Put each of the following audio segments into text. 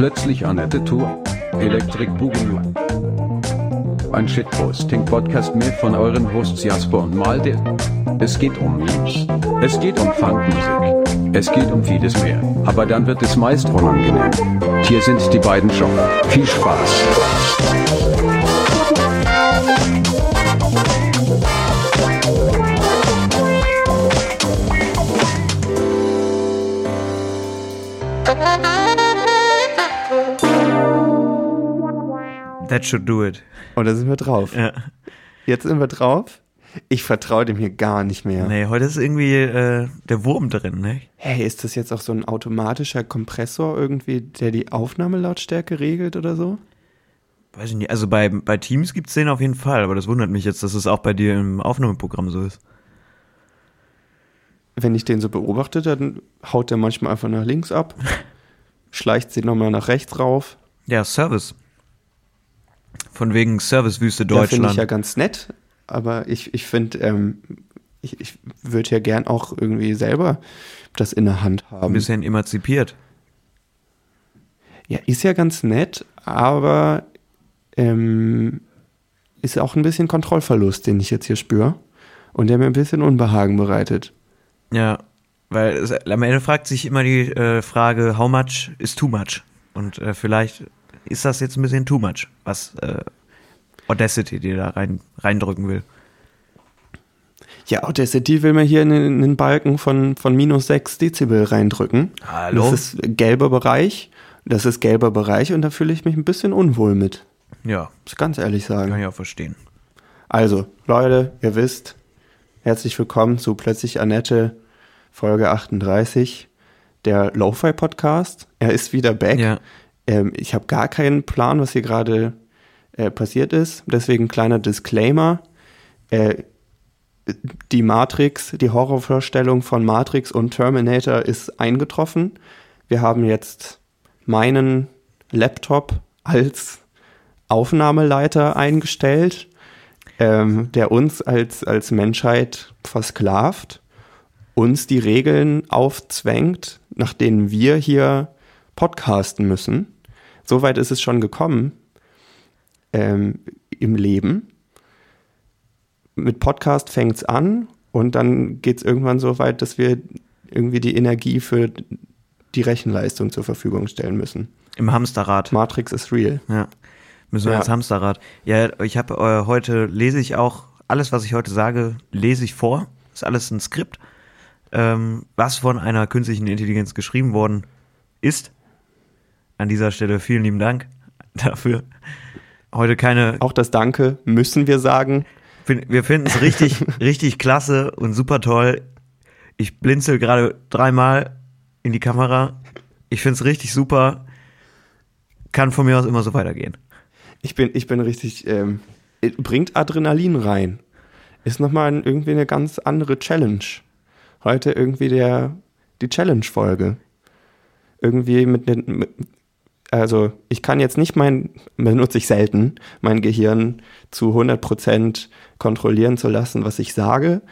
Plötzlich Annette Tour. Electric Boogaloo. Ein Shitposting-Podcast mehr von euren Hosts Jasper und Malde. Es geht um Memes. Es geht um Funkmusik. Es geht um vieles mehr. Aber dann wird es meist unangenehm. Hier sind die beiden schon. Viel Spaß. That should do it. Und da sind wir drauf. Ja. Jetzt sind wir drauf. Ich vertraue dem hier gar nicht mehr. Nee, heute ist irgendwie äh, der Wurm drin, ne? Hey, ist das jetzt auch so ein automatischer Kompressor irgendwie, der die Aufnahmelautstärke regelt oder so? Weiß ich nicht. Also bei, bei Teams gibt's den auf jeden Fall, aber das wundert mich jetzt, dass es auch bei dir im Aufnahmeprogramm so ist. Wenn ich den so beobachte, dann haut der manchmal einfach nach links ab, schleicht sie nochmal nach rechts rauf. Ja, Service. Von wegen Servicewüste Ja, finde Deutschland. ich ja ganz nett, aber ich, ich finde, ähm, ich, ich würde ja gern auch irgendwie selber das in der Hand ein haben. bisschen emanzipiert. Ja, ist ja ganz nett, aber ähm, ist auch ein bisschen Kontrollverlust, den ich jetzt hier spüre. Und der mir ein bisschen Unbehagen bereitet. Ja, weil es, am Ende fragt sich immer die äh, Frage, how much is too much? Und äh, vielleicht ist das jetzt ein bisschen too much, was äh, Audacity dir da rein, reindrücken will. Ja, Audacity will mir hier in einen Balken von, von minus 6 Dezibel reindrücken. Hallo? Das ist gelber Bereich. Das ist gelber Bereich und da fühle ich mich ein bisschen unwohl mit. Ja, Muss ich ganz ehrlich sagen. kann ich auch verstehen. Also, Leute, ihr wisst, herzlich willkommen zu Plötzlich Annette, Folge 38, der Lo-Fi-Podcast. Er ist wieder back. Ja. Ähm, ich habe gar keinen Plan, was hier gerade äh, passiert ist. Deswegen kleiner Disclaimer. Äh, die Matrix, die Horrorvorstellung von Matrix und Terminator ist eingetroffen. Wir haben jetzt meinen Laptop als Aufnahmeleiter eingestellt, ähm, der uns als, als Menschheit versklavt, uns die Regeln aufzwängt, nach denen wir hier podcasten müssen. Soweit ist es schon gekommen ähm, im Leben. Mit Podcast fängt es an und dann geht es irgendwann so weit, dass wir irgendwie die Energie für die Rechenleistung zur Verfügung stellen müssen. Im Hamsterrad. Matrix ist real. Ja. Müssen wir Ja. ins Hamsterrad. Ja, ich habe äh, heute lese ich auch alles, was ich heute sage, lese ich vor. Ist alles ein Skript, ähm, was von einer künstlichen Intelligenz geschrieben worden ist. An dieser Stelle vielen lieben Dank dafür. Heute keine. Auch das Danke müssen wir sagen. Wir finden es richtig, richtig klasse und super toll. Ich blinzel gerade dreimal in die Kamera. Ich finde es richtig super. Kann von mir aus immer so weitergehen. Ich bin, ich bin richtig, ähm, bringt Adrenalin rein. Ist nochmal irgendwie eine ganz andere Challenge. Heute irgendwie der, die Challenge-Folge. Irgendwie mit, den- mit, also ich kann jetzt nicht mein, benutze ich selten, mein Gehirn zu 100% kontrollieren zu lassen, was ich sage.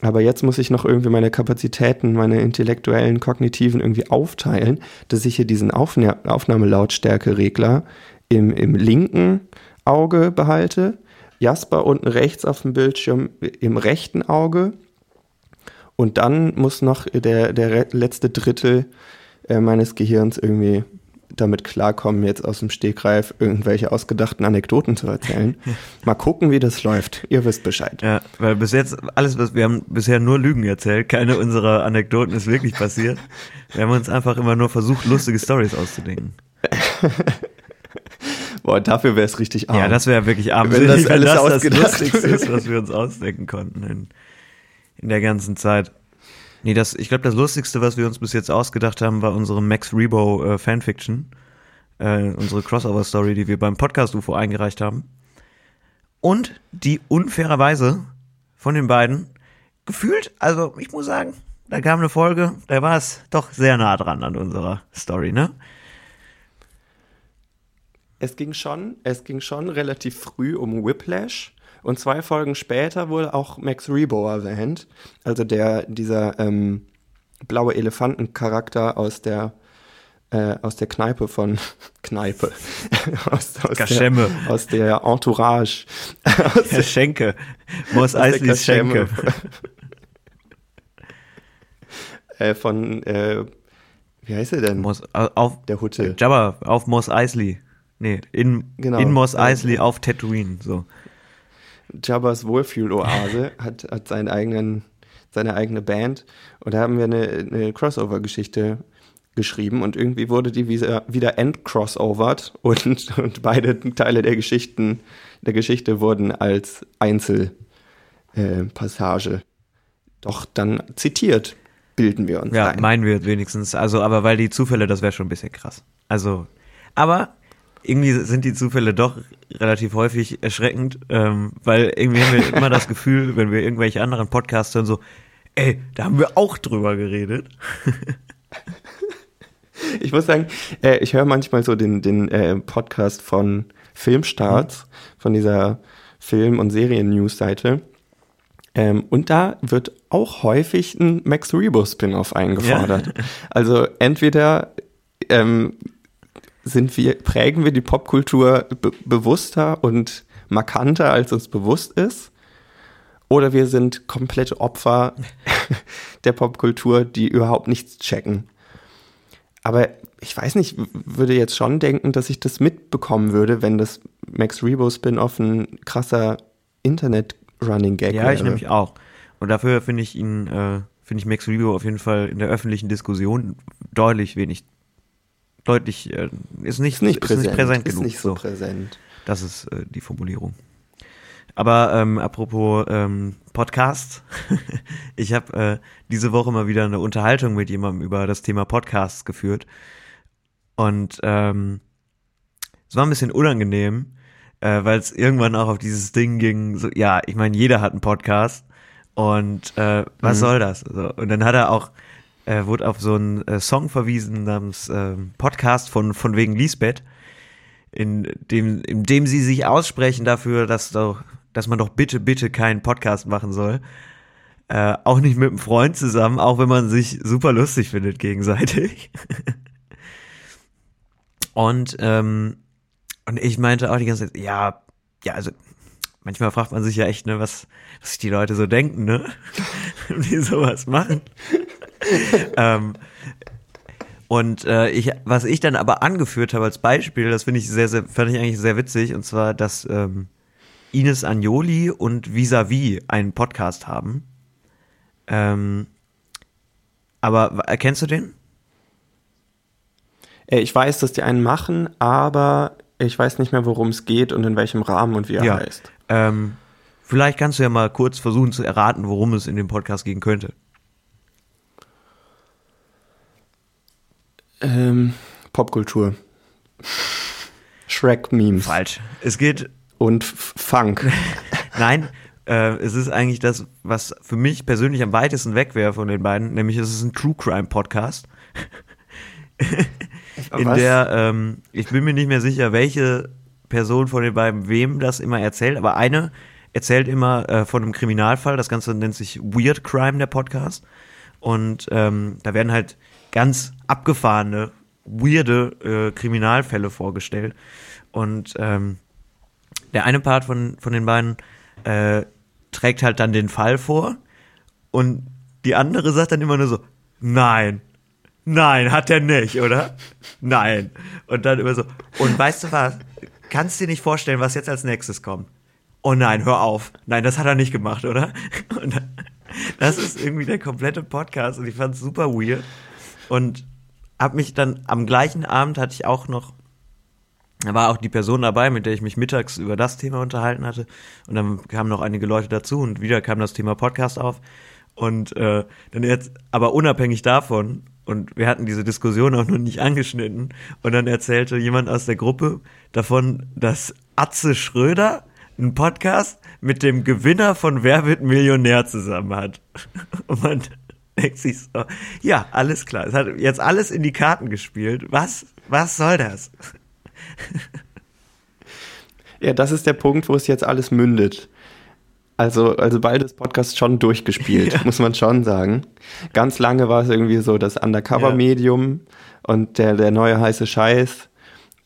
Aber jetzt muss ich noch irgendwie meine Kapazitäten, meine intellektuellen, kognitiven irgendwie aufteilen, dass ich hier diesen Aufna Aufnahmelautstärke-Regler im, im linken Auge behalte, Jasper unten rechts auf dem Bildschirm im rechten Auge und dann muss noch der, der letzte Drittel äh, meines Gehirns irgendwie damit klarkommen, jetzt aus dem Stegreif irgendwelche ausgedachten Anekdoten zu erzählen. Mal gucken, wie das läuft. Ihr wisst Bescheid. Ja, weil bis jetzt alles, was wir haben bisher nur Lügen erzählt, keine unserer Anekdoten ist wirklich passiert. Wir haben uns einfach immer nur versucht, lustige Stories auszudenken. Boah, dafür wäre es richtig arm. Ja, das wäre wirklich Wenn armselig, das alles das ausgedacht Lustigste ist, was wir uns ausdenken konnten in, in der ganzen Zeit. Nee, das, ich glaube, das Lustigste, was wir uns bis jetzt ausgedacht haben, war unsere Max Rebo äh, Fanfiction. Äh, unsere Crossover-Story, die wir beim Podcast UFO eingereicht haben. Und die unfairerweise von den beiden gefühlt, also ich muss sagen, da kam eine Folge, da war es doch sehr nah dran an unserer Story, ne? Es ging schon, es ging schon relativ früh um Whiplash und zwei Folgen später wurde auch Max Rebo erwähnt, also der dieser ähm, blaue Elefantencharakter aus der äh, aus der Kneipe von Kneipe. aus, aus, der, aus der Entourage. aus Herr Schenke. Der Eisleys. Schenke. äh, von, äh, wie heißt er denn? Moss, au- auf, der Hutte. Jabba, auf Moss Eisley. Nee, in, Genau. in Moss Äh, Eisley auf Tatooine, so. Jabbas Wohlfühloase hat, hat seinen eigenen, seine eigene Band und da haben wir eine, eine Crossover-Geschichte geschrieben und irgendwie wurde die wieder, wieder entcrossovert und, und beide Teile der Geschichten, der Geschichte wurden als Einzelpassage äh, Passage doch dann zitiert, bilden wir uns Ja, ein. meinen wir wenigstens. Also, aber weil die Zufälle, das wäre schon ein bisschen krass. Also, aber irgendwie sind die Zufälle doch relativ häufig erschreckend, ähm, weil irgendwie haben wir immer das Gefühl, wenn wir irgendwelche anderen Podcasts hören, so, ey, da haben wir auch drüber geredet. Ich muss sagen, äh, ich höre manchmal so den, den äh, Podcast von Filmstarts, von dieser Film- und Serien-News-Seite. Ähm, und da wird auch häufig ein Max Rebo-Spin-Off eingefordert. Also entweder ähm, sind wir, prägen wir die Popkultur be bewusster und markanter, als uns bewusst ist. Oder wir sind komplette Opfer der Popkultur, die überhaupt nichts checken. Aber ich weiß nicht, würde jetzt schon denken, dass ich das mitbekommen würde, wenn das Max Rebo Spin-off ein krasser Internet-Running-Gag Ja, wäre. ich nämlich auch. Und dafür finde ich ihn, äh, finde ich Max Rebo auf jeden Fall in der öffentlichen Diskussion deutlich wenig, deutlich, äh, ist nicht, ist nicht präsent, ist nicht präsent ist genug. nicht so so. präsent. Das ist äh, die Formulierung. Aber ähm, apropos ähm, Podcast, ich habe äh, diese Woche mal wieder eine Unterhaltung mit jemandem über das Thema Podcasts geführt. Und ähm, es war ein bisschen unangenehm, äh, weil es irgendwann auch auf dieses Ding ging, so, ja, ich meine, jeder hat einen Podcast und äh, was Mhm. soll das? So, und dann hat er auch, äh, wurde auf so einen äh, Song verwiesen namens ähm, Podcast von, von wegen Lisbeth in dem, in dem sie sich aussprechen dafür, dass doch, dass man doch bitte, bitte keinen Podcast machen soll. Äh, auch nicht mit einem Freund zusammen, auch wenn man sich super lustig findet gegenseitig. und, ähm, und ich meinte auch die ganze Zeit, ja, ja, also manchmal fragt man sich ja echt, ne, was, was sich die Leute so denken, ne? die sowas machen. ähm, und äh, ich, was ich dann aber angeführt habe als Beispiel, das finde ich sehr, sehr, fand ich eigentlich sehr witzig, und zwar, dass ähm, Ines Agnoli und Visavi einen Podcast haben. Ähm, aber w- kennst du den? Äh, ich weiß, dass die einen machen, aber ich weiß nicht mehr, worum es geht und in welchem Rahmen und wie er Ja. heißt. Ähm, vielleicht kannst du ja mal kurz versuchen zu erraten, worum es in dem Podcast gehen könnte. Ähm, Popkultur. Shrek-Memes Falsch. Es geht und Funk. Nein, äh, es ist eigentlich das, was für mich persönlich am weitesten weg wäre von den beiden, nämlich es ist ein True Crime Podcast. in Was? der, ähm, ich bin mir nicht mehr sicher, welche Person von den beiden wem das immer erzählt, aber eine erzählt immer äh, von einem Kriminalfall, das Ganze nennt sich Weird Crime, der Podcast. Und ähm, da werden halt ganz abgefahrene, weirde äh, Kriminalfälle vorgestellt. Und ähm, der eine Part von, von den beiden äh, trägt halt dann den Fall vor und die andere sagt dann immer nur so, nein, nein, hat er nicht, oder? Nein. Und dann immer so, und weißt du was, kannst dir nicht vorstellen, was jetzt als nächstes kommt. Oh nein, hör auf. Nein, das hat er nicht gemacht, oder? Und das ist irgendwie der komplette Podcast und ich fand es super weird. Und hab mich dann am gleichen Abend hatte ich auch noch da war auch die Person dabei, mit der ich mich mittags über das Thema unterhalten hatte. Und dann kamen noch einige Leute dazu und wieder kam das Thema Podcast auf. Und äh, dann jetzt, aber unabhängig davon, und wir hatten diese Diskussion auch noch nicht angeschnitten, und dann erzählte jemand aus der Gruppe davon, dass Atze Schröder einen Podcast mit dem Gewinner von Wer wird Millionär zusammen hat. Und man denkt sich so, ja, alles klar. Es hat jetzt alles in die Karten gespielt. Was, was soll das? Ja, das ist der Punkt, wo es jetzt alles mündet. Also, also bald ist Podcast schon durchgespielt, Ja. muss man schon sagen. Ganz lange war es irgendwie so das Undercover-Medium und der, der neue heiße Scheiß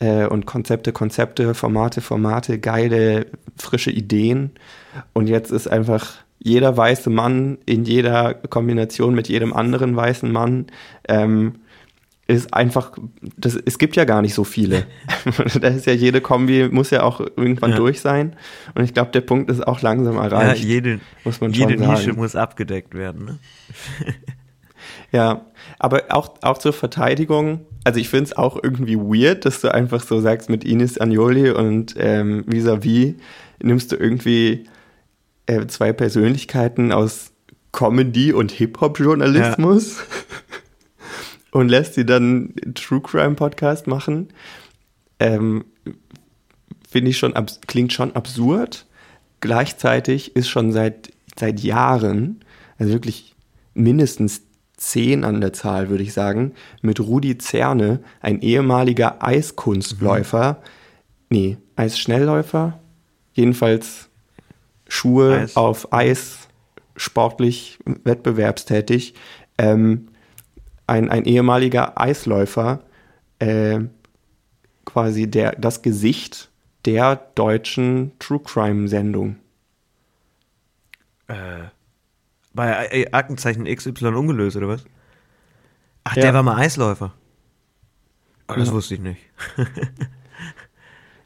äh, und Konzepte, Konzepte, Formate, Formate, geile, frische Ideen. Und jetzt ist einfach jeder weiße Mann in jeder Kombination mit jedem anderen weißen Mann ähm, ist einfach, das, es gibt ja gar nicht so viele. da ist ja jede Kombi, muss ja auch irgendwann Ja. durch sein. Und ich glaube, der Punkt ist auch langsam Ja, erreicht. jede, muss man jede schon sagen. Nische muss abgedeckt werden. Ne? Ja, aber auch, auch zur Verteidigung, also ich finde es auch irgendwie weird, dass du einfach so sagst, mit Ines Agnoli und ähm, vis-à-vis nimmst du irgendwie äh, zwei Persönlichkeiten aus Comedy und Hip-Hop-Journalismus. Und lässt sie dann True Crime Podcast machen. Ähm, finde ich schon, klingt schon absurd. Gleichzeitig ist schon seit, seit Jahren, also wirklich mindestens zehn an der Zahl, würde ich sagen, mit Rudi Zerne, ein ehemaliger Eiskunstläufer, nee, Eisschnellläufer, jedenfalls Schuhe Eis. auf Eis, sportlich wettbewerbstätig, ähm, ein, ein ehemaliger Eisläufer, äh, quasi der, das Gesicht der deutschen True Crime Sendung. Äh, bei äh, Aktenzeichen XY ungelöst, oder was? Ach, Ja. der war mal Eisläufer. Oh, das Ja. wusste ich nicht.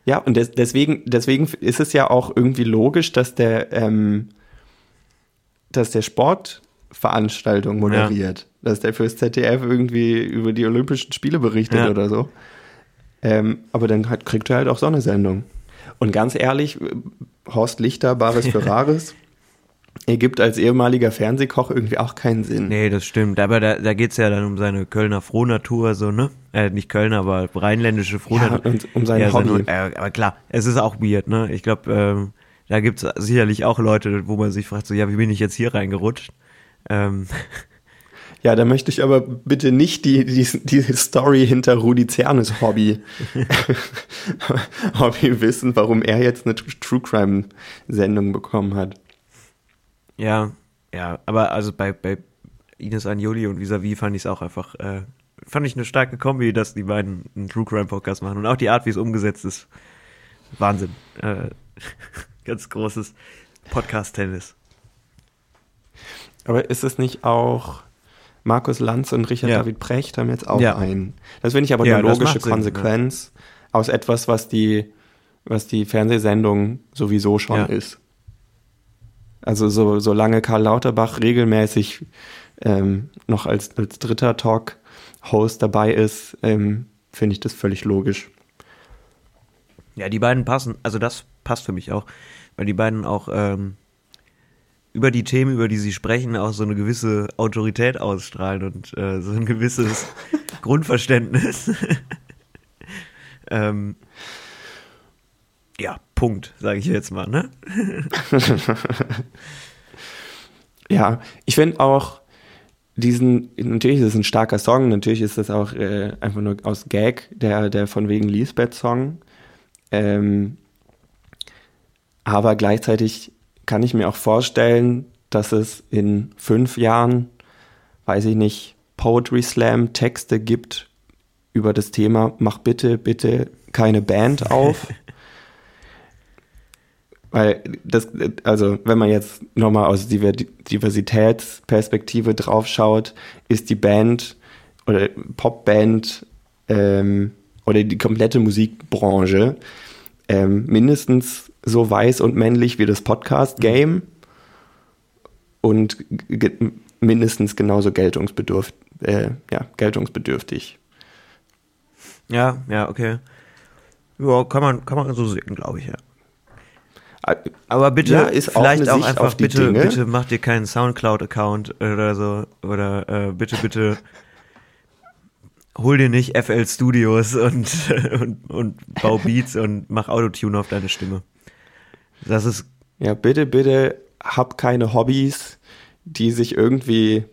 Ja, und des, deswegen, deswegen ist es ja auch irgendwie logisch, dass der, ähm, dass der Sportveranstaltung moderiert, dass der fürs ZDF irgendwie über die Olympischen Spiele berichtet Ja. oder so. Ähm, aber dann hat, kriegt er halt auch so eine Sendung. Und ganz ehrlich, Horst Lichter, Baris Ferraris, ergibt als ehemaliger Fernsehkoch irgendwie auch keinen Sinn. Nee, das stimmt. Aber da, da geht's ja dann um seine Kölner Frohnatur, so, ne? Äh, nicht Kölner, aber rheinländische Frohnatur. Ja, und um sein seine- Hobby. äh, aber klar, es ist auch weird, ne? Ich glaube, ähm, da gibt's sicherlich auch Leute, wo man sich fragt, so, ja, wie bin ich jetzt hier reingerutscht? Ähm, Ja, da möchte ich aber bitte nicht die, die, die Story hinter Rudi Zernes Hobby, Hobby wissen, warum er jetzt eine True Crime Sendung bekommen hat. Ja, ja, aber also bei, bei Ines Agnoli und Visavi fand ich es auch einfach, äh, fand ich eine starke Kombi, dass die beiden einen True Crime Podcast machen und auch die Art, wie es umgesetzt ist. Wahnsinn. Äh, ganz großes Podcast-Tennis. Aber ist es nicht auch Markus Lanz und Richard Ja. David Precht haben jetzt auch Ja. einen? Das finde ich aber Ja, eine logische macht Sinn, Konsequenz aus etwas, was die, was die Fernsehsendung sowieso schon ist. Also so, solange Karl Lauterbach regelmäßig ähm, noch als, als dritter Talk-Host dabei ist, ähm, finde ich das völlig logisch. Ja, die beiden passen, also das passt für mich auch, weil die beiden auch ähm, über die Themen, über die sie sprechen, auch so eine gewisse Autorität ausstrahlen und äh, so ein gewisses Grundverständnis. ähm, ja, Punkt, sage ich jetzt mal, ne? Ja, ich finde auch diesen, natürlich ist es ein starker Song, natürlich ist das auch äh, einfach nur aus Gag, der, der von wegen Lisbeth-Song. Ähm, aber gleichzeitig kann ich mir auch vorstellen, dass es in fünf Jahren, weiß ich nicht, Poetry Slam Texte gibt über das Thema, mach bitte, bitte keine Band auf. Weil das, also wenn man jetzt nochmal aus Diver- Diversitätsperspektive draufschaut, ist die Band oder Popband ähm, oder die komplette Musikbranche ähm, mindestens so weiß und männlich wie das Podcast-Game und mindestens genauso geltungsbedürf äh, ja, geltungsbedürftig. Ja, ja, okay. Ja, kann man, kann man so sehen, glaube ich, ja. Aber bitte, Ja, ist auch vielleicht auch, Sicht einfach, bitte, Dinge. bitte mach dir keinen Soundcloud-Account oder so. Oder äh, bitte, bitte hol dir nicht FL Studios und, und, und bau Beats und mach Autotune auf deine Stimme. Das ist, Ja, bitte, bitte hab keine Hobbys, die sich irgendwie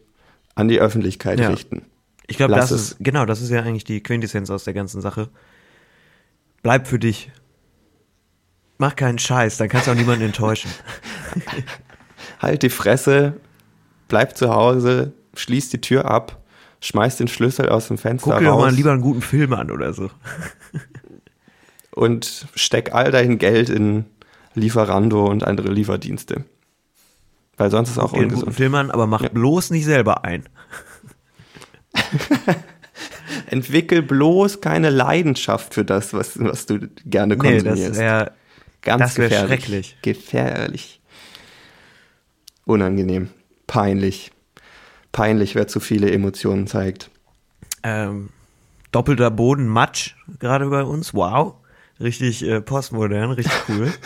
an die Öffentlichkeit Ja. richten. ich glaube, das ist, genau, das ist ja eigentlich die Quintessenz aus der ganzen Sache. Bleib für dich. Mach keinen Scheiß, dann kannst du auch niemanden enttäuschen. halt die Fresse, bleib zu Hause, schließ die Tür ab, schmeiß den Schlüssel aus dem Fenster Guck dir raus mal lieber einen guten Film an oder so. und steck all dein Geld in Lieferando und andere Lieferdienste. Weil sonst ist auch Guck einen guten ungesund. Film an, aber mach Ja. bloß nicht selber ein. Entwickel bloß keine Leidenschaft für das, was, was du gerne Nee, das konsumierst. Ganz das gefährlich. schrecklich. Gefährlich. Unangenehm. Peinlich. Peinlich, wer zu viele Emotionen zeigt. ähm, doppelter Boden Matsch gerade bei uns. Wow. Richtig äh, postmodern, richtig cool.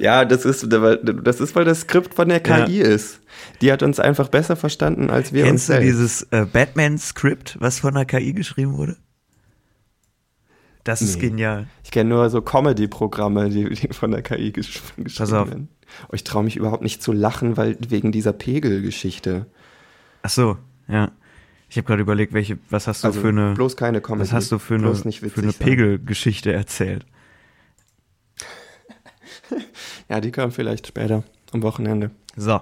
Ja, das ist, das ist, weil das Skript von der KI ist. Die hat uns einfach besser verstanden als wir uns Kennst du selbst. dieses äh, Batman-Skript, was von der KI geschrieben wurde? Das ist Nee. genial. Ich kenne nur so Comedy-Programme, die, die von der KI gesch geschrieben Pass auf. werden. Oh, ich traue mich überhaupt nicht zu lachen, weil wegen dieser Pegel-Geschichte. Ach so, ja. Ich habe gerade überlegt, welche, was hast du Also für eine, bloß keine Comedy. was hast du für eine, bloß nicht für eine. Pegelgeschichte erzählt? Ja, die kommen vielleicht später am Wochenende. So.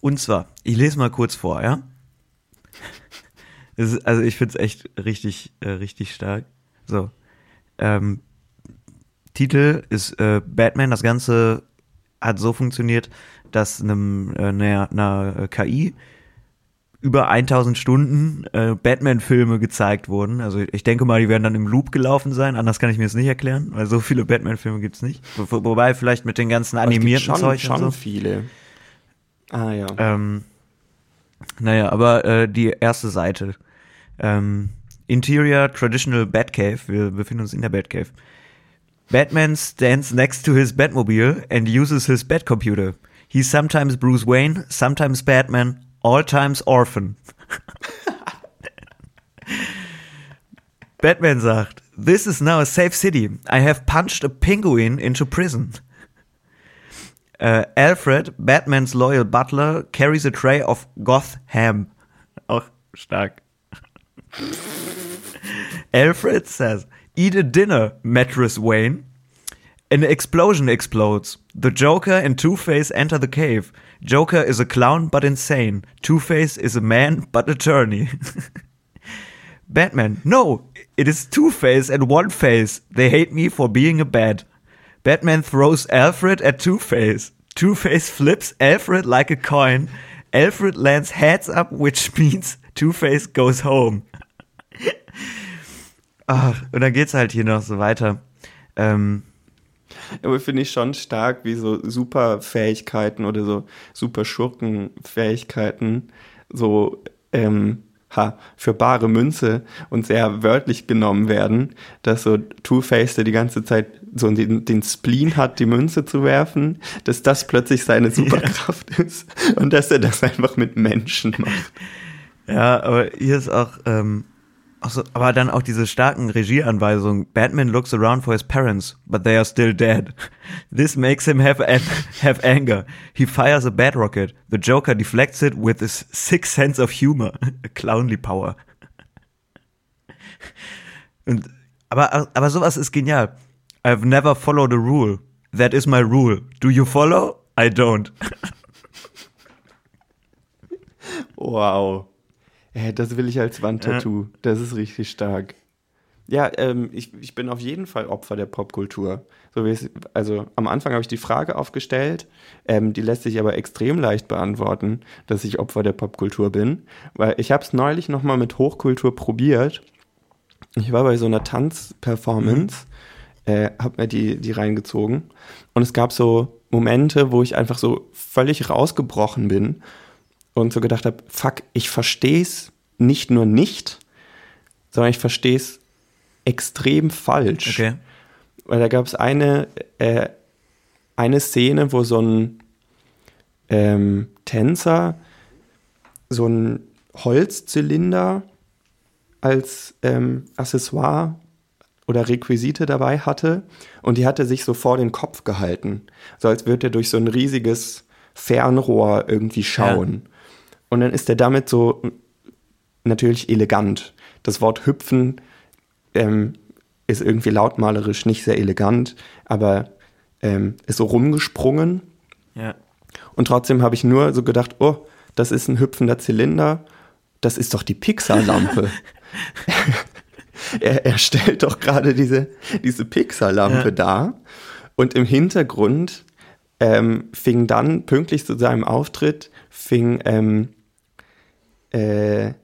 Und zwar, ich lese mal kurz vor, ja? Ist, also ich finde es echt richtig, äh, richtig stark. So. Ähm, Titel ist äh, Batman. Das Ganze hat so funktioniert, dass einem, äh, einer, einer äh, KI über 1000 Stunden äh, Batman-Filme gezeigt wurden. Also ich denke mal, die werden dann im Loop gelaufen sein. Anders kann ich mir das nicht erklären, weil so viele Batman-Filme gibt's nicht. Wo, wobei vielleicht mit den ganzen animierten schon, Zeug schon so. viele. Ah ja. Ähm, naja, aber äh, die erste Seite. Ähm, Interior Traditional Batcave. Wir befinden uns in der Batcave. Batman stands next to his Batmobile and uses his Batcomputer. He's sometimes Bruce Wayne, sometimes Batman, all times Orphan. Batman sagt, This is now a safe city. I have punched a penguin into prison. Äh, Alfred, Batmans loyal butler, carries a tray of goth ham. Auch stark. Alfred says, Eat a dinner, mattress Wayne. An explosion explodes. The Joker and Two-Face enter the cave. Joker is a clown but insane. Two-Face is a man but attorney. Batman, no, it is Two-Face and One-Face. They hate me for being a bad. Batman throws Alfred at Two-Face. Two-Face flips Alfred like a coin. Alfred lands heads up, which means Two-Face goes home. Ach, und dann geht's halt hier noch so weiter. Ähm, Aber finde ich schon stark, wie so Superfähigkeiten oder so super Schurkenfähigkeiten so ähm, ha, für bare Münze und sehr wörtlich genommen werden, dass so Two-Face, der die ganze Zeit so den, den Spleen hat, die Münze zu werfen, dass das plötzlich seine Superkraft ist und dass er das einfach mit Menschen macht. Ja, aber hier ist auch, ähm, auch so, aber dann auch diese starken Regieanweisungen. Batman looks around for his parents, but they are still dead. This makes him have, an have anger. He fires a bat rocket. The Joker deflects it with his sixth sense of humor. A clownly power. Und, aber, aber sowas ist genial. I've never followed a rule. That is my rule. Do you follow? I don't. Wow. Ja, das will ich als Wandtattoo. Das ist richtig stark. Ja, ähm, ich, ich bin auf jeden Fall Opfer der Popkultur. So es, also am Anfang habe ich die Frage aufgestellt, ähm, die lässt sich aber extrem leicht beantworten, dass ich Opfer der Popkultur bin, weil ich habe es neulich nochmal mit Hochkultur probiert. Ich war bei so einer Tanzperformance, äh, habe mir die, die reingezogen und es gab so Momente, wo ich einfach so völlig rausgebrochen bin und so gedacht habe, fuck, ich verstehe es nicht nur nicht, sondern ich verstehe es extrem falsch. Okay. Weil da gab es eine, äh, eine Szene, wo so ein ähm, Tänzer so ein Holzzylinder als ähm, Accessoire oder Requisite dabei hatte und die hatte sich so vor den Kopf gehalten, so als würde er durch so ein riesiges Fernrohr irgendwie schauen. Und dann ist er damit so natürlich elegant. Das Wort hüpfen ähm, ist irgendwie lautmalerisch nicht sehr elegant, aber ähm, ist so rumgesprungen Ja. und trotzdem habe ich nur so gedacht, oh, das ist ein hüpfender Zylinder, das ist doch die Pixar-Lampe. er, er stellt doch gerade diese, diese Pixar-Lampe Ja. dar und im Hintergrund ähm, fing dann pünktlich zu seinem Auftritt, fing ähm, äh,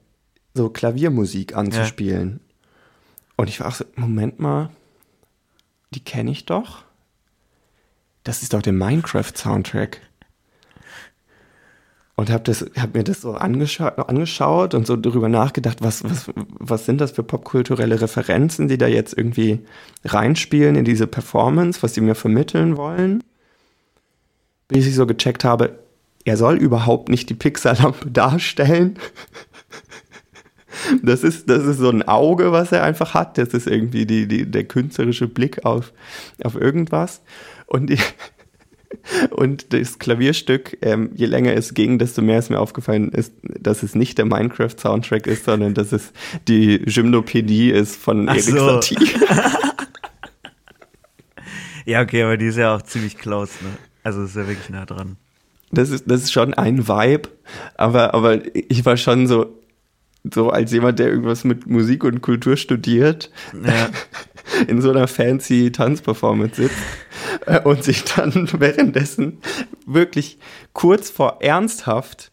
so Klaviermusik an zu Ja. Und ich war auch so, Moment mal, die kenne ich doch. Das ist doch der Minecraft-Soundtrack. Und habe hab mir das so angescha angeschaut und so darüber nachgedacht, was, was, was sind das für popkulturelle Referenzen, die da jetzt irgendwie reinspielen in diese Performance, was sie mir vermitteln wollen. Bis ich so gecheckt habe, er soll überhaupt nicht die Pixar-Lampe darstellen. Das ist, das ist so ein Auge, was er einfach hat. Das ist irgendwie die, die, der künstlerische Blick auf, auf irgendwas. Und, die, und das Klavierstück, ähm, je länger es ging, desto mehr ist mir aufgefallen, ist, dass es nicht der Minecraft-Soundtrack ist, sondern dass es die Gymnopädie ist von Ach Erik so. Satie. Ja, okay, aber die ist ja auch ziemlich close, ne? Also ist ja wirklich nah dran. Das ist, das ist schon ein Vibe, aber, aber ich war schon so, so als jemand, der irgendwas mit Musik und Kultur studiert, Ja. in so einer fancy Tanzperformance sitzt äh, und sich dann währenddessen wirklich kurz vor ernsthaft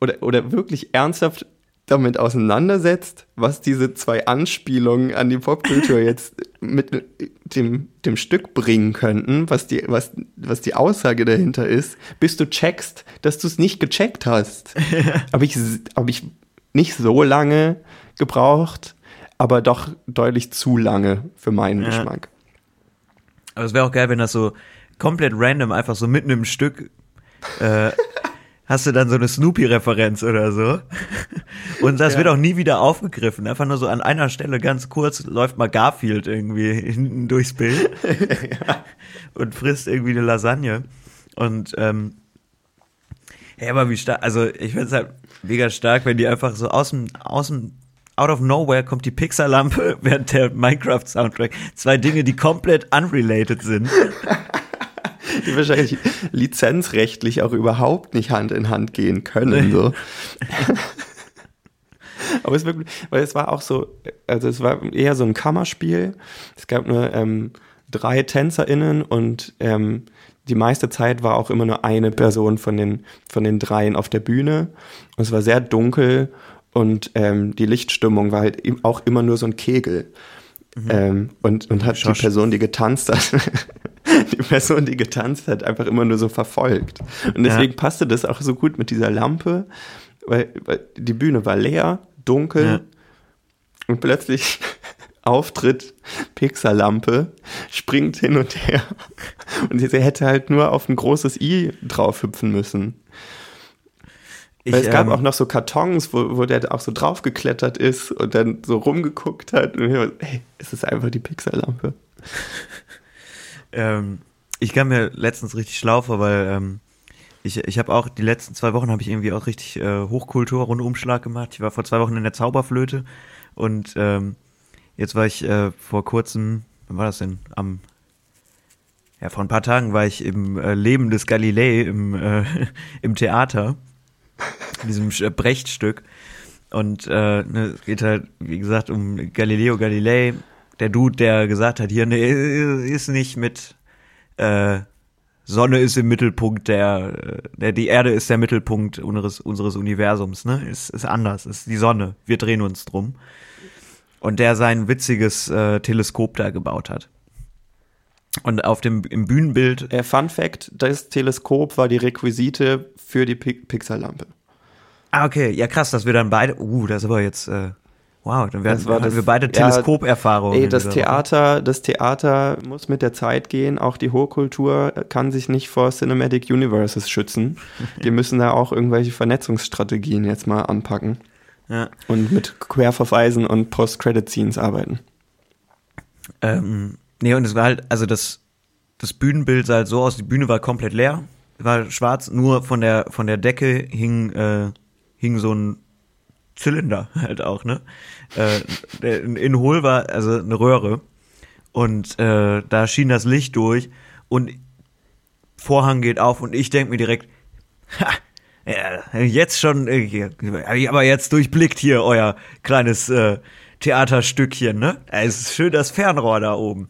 oder, oder wirklich ernsthaft damit auseinandersetzt, was diese zwei Anspielungen an die Popkultur jetzt mit dem, dem Stück bringen könnten, was die, was, was die Aussage dahinter ist, bis du checkst, dass du es nicht gecheckt hast. Habe ich, hab ich nicht so lange gebraucht, aber doch deutlich zu lange für meinen Ja. Geschmack. Aber es wäre auch geil, wenn das so komplett random, einfach so mitten im Stück, äh, hast du dann so eine Snoopy-Referenz oder so. Und das Ja. wird auch nie wieder aufgegriffen. Einfach nur so an einer Stelle ganz kurz läuft mal Garfield irgendwie hinten durchs Bild und frisst irgendwie eine Lasagne. Und ähm, ja, aber wie stark, also ich finde es halt mega stark, wenn die einfach so aus dem, aus dem, out of nowhere kommt die Pixar-Lampe, während der Minecraft-Soundtrack. Zwei Dinge, die komplett unrelated sind. Die wahrscheinlich lizenzrechtlich auch überhaupt nicht Hand in Hand gehen können. So. Aber es wirklich, weil es war auch so, also es war eher so ein Kammerspiel. Es gab nur ähm, drei TänzerInnen und ähm, die meiste Zeit war auch immer nur eine Person von den, von den dreien auf der Bühne. Und es war sehr dunkel und ähm, die Lichtstimmung war halt auch immer nur so ein Kegel. Ähm, und, und hat die Schosch. Person, die getanzt hat, die Person, die getanzt hat, einfach immer nur so verfolgt. Und deswegen Ja. passte das auch so gut mit dieser Lampe, weil, weil die Bühne war leer, dunkel Ja. und plötzlich Auftritt, Pixar-Lampe, springt hin und her. Und sie hätte halt nur auf ein großes I draufhüpfen müssen. Ich, Weil es gab ähm, auch noch so Kartons, wo, wo der auch so draufgeklettert ist und dann so rumgeguckt hat. Und ich war, hey, es ist einfach die Pixar-Lampe. ähm, ich kam mir letztens richtig schlau vor, weil ähm, ich, ich habe auch die letzten zwei Wochen habe ich irgendwie auch richtig äh, Hochkultur-Rundumschlag gemacht. Ich war vor zwei Wochen in der Zauberflöte und ähm, jetzt war ich äh, vor kurzem, wann war das denn? Am ja, vor ein paar Tagen war ich im äh, Leben des Galilei im, äh, im Theater, diesem äh, Brecht-Stück. Und äh, ne, es geht halt, wie gesagt, um Galileo Galilei, der Dude, der gesagt hat, hier, nee, ist nicht mit äh, Sonne ist im Mittelpunkt der, äh, der, die Erde ist der Mittelpunkt unseres, unseres Universums, ne? Ist, ist anders, ist die Sonne. Wir drehen uns drum. Und der sein witziges äh, Teleskop da gebaut hat. Und auf dem im Bühnenbild Äh, Fun Fact: Das Teleskop war die Requisite für die Pi Pixar-Lampe. Ah, okay, ja krass, dass wir dann beide. Uh, das ist aber jetzt. Äh, wow, dann werden hatten das- wir beide ja, Teleskoperfahrungen. Ey, in das Woche. Theater, das Theater muss mit der Zeit gehen. Auch die Hochkultur kann sich nicht vor Cinematic Universes schützen. Wir müssen da auch irgendwelche Vernetzungsstrategien jetzt mal anpacken Ja. und mit Querverweisen und Post-Credit-Scenes arbeiten. Ähm, nee, und es war halt, also das, das Bühnenbild sah halt so aus, die Bühne war komplett leer, war schwarz, nur von der, von der Decke hing, äh, hing so ein Zylinder halt auch, ne? Äh, in, in hohl war, also eine Röhre. Und äh, da schien das Licht durch und Vorhang geht auf und ich denke mir direkt, ha, ja, jetzt schon, äh, aber jetzt durchblickt hier euer kleines äh, Theaterstückchen, ne? Es ist schön das Fernrohr da oben.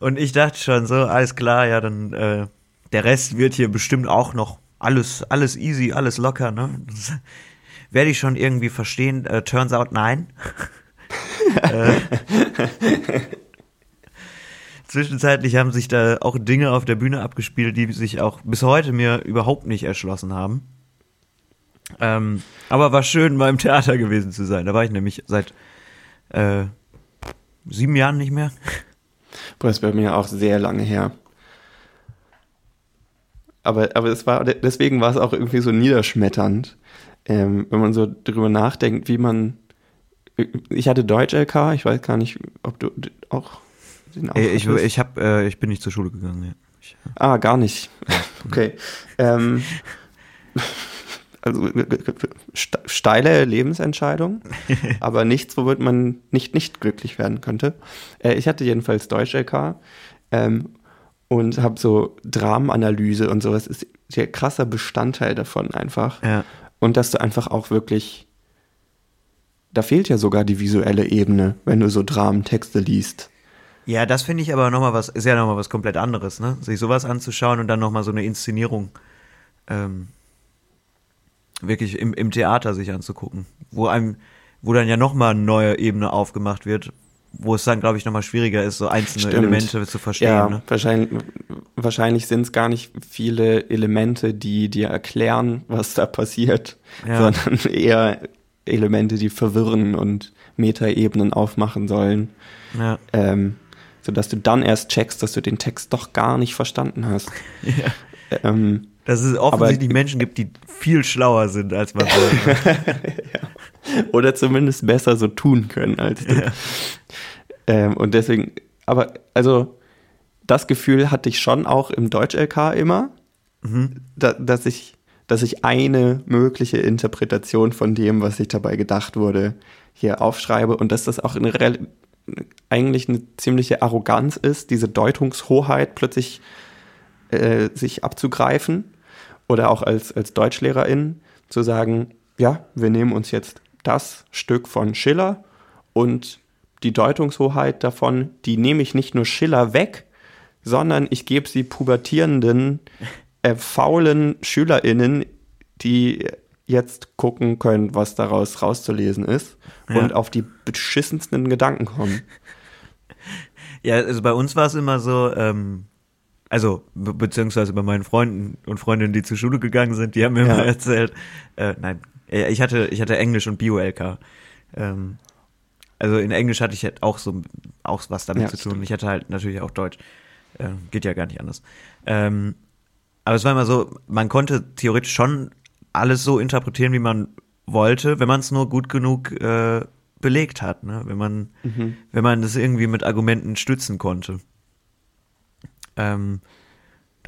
Und ich dachte schon so, alles klar, ja, dann äh, der Rest wird hier bestimmt auch noch alles, alles easy, alles locker, ne? Das werde ich schon irgendwie verstehen. Äh, turns out nein. äh, zwischenzeitlich haben sich da auch Dinge auf der Bühne abgespielt, die sich auch bis heute mir überhaupt nicht erschlossen haben. Ähm, aber war schön, mal im Theater gewesen zu sein. Da war ich nämlich seit äh, sieben Jahren nicht mehr. Boah, das bei mir auch sehr lange her. Aber, aber es war, deswegen war es auch irgendwie so niederschmetternd, ähm, wenn man so drüber nachdenkt, wie man. Ich hatte Deutsch-LK, ich weiß gar nicht, ob du auch den auch ich, ich, hab, äh, ich bin nicht zur Schule gegangen, ja. Ich, ah, gar nicht. Okay. ähm, also steile Lebensentscheidung, aber nichts, womit man nicht nicht glücklich werden könnte. Äh, ich hatte jedenfalls Deutsch-LK ähm, und habe so Dramenanalyse und sowas ist der krasser Bestandteil davon einfach. Ja. Und dass du einfach auch wirklich, da fehlt ja sogar die visuelle Ebene, wenn du so Dramentexte liest. Ja, das finde ich aber nochmal was, ist ja nochmal was komplett anderes, ne? Sich sowas anzuschauen und dann nochmal so eine Inszenierung ähm, wirklich im, im Theater sich anzugucken, wo einem, wo dann ja nochmal eine neue Ebene aufgemacht wird, wo es dann, glaube ich, nochmal schwieriger ist, so einzelne Stimmt. Elemente zu verstehen. Ja, ne? wahrscheinlich, wahrscheinlich sind es gar nicht viele Elemente, die dir erklären, was da passiert, ja. sondern eher Elemente, die verwirren und Metaebenen aufmachen sollen. Ja. Ähm, sodass du dann erst checkst, dass du den Text doch gar nicht verstanden hast. Ja. Ähm, dass es offensichtlich aber, Menschen gibt, die viel schlauer sind als man ja. Oder zumindest besser so tun können als du. Ja. Ähm, und deswegen, aber also das Gefühl hatte ich schon auch im Deutsch-LK immer, mhm. da, dass ich dass ich eine mögliche Interpretation von dem, was sich dabei gedacht wurde, hier aufschreibe und dass das auch eine, eigentlich eine ziemliche Arroganz ist, diese Deutungshoheit plötzlich äh, sich abzugreifen oder auch als, als Deutschlehrerin zu sagen, ja, wir nehmen uns jetzt das Stück von Schiller und die Deutungshoheit davon, die nehme ich nicht nur Schiller weg, sondern ich gebe sie pubertierenden, äh, faulen SchülerInnen, die jetzt gucken können, was daraus rauszulesen ist ja. und auf die beschissensten Gedanken kommen. Ja, also bei uns war es immer so, ähm, also be beziehungsweise bei meinen Freunden und Freundinnen, die zur Schule gegangen sind, die haben mir ja. mal erzählt, äh, nein, ich hatte, ich hatte Englisch und Bio-LK. Ähm, also in Englisch hatte ich halt auch so auch was damit ja, zu tun. Stimmt. Ich hatte halt natürlich auch Deutsch. Äh, geht ja gar nicht anders. Ähm, aber es war immer so, man konnte theoretisch schon alles so interpretieren, wie man wollte, wenn man es nur gut genug äh, belegt hat, ne? Wenn man, mhm. wenn man das irgendwie mit Argumenten stützen konnte. Ähm,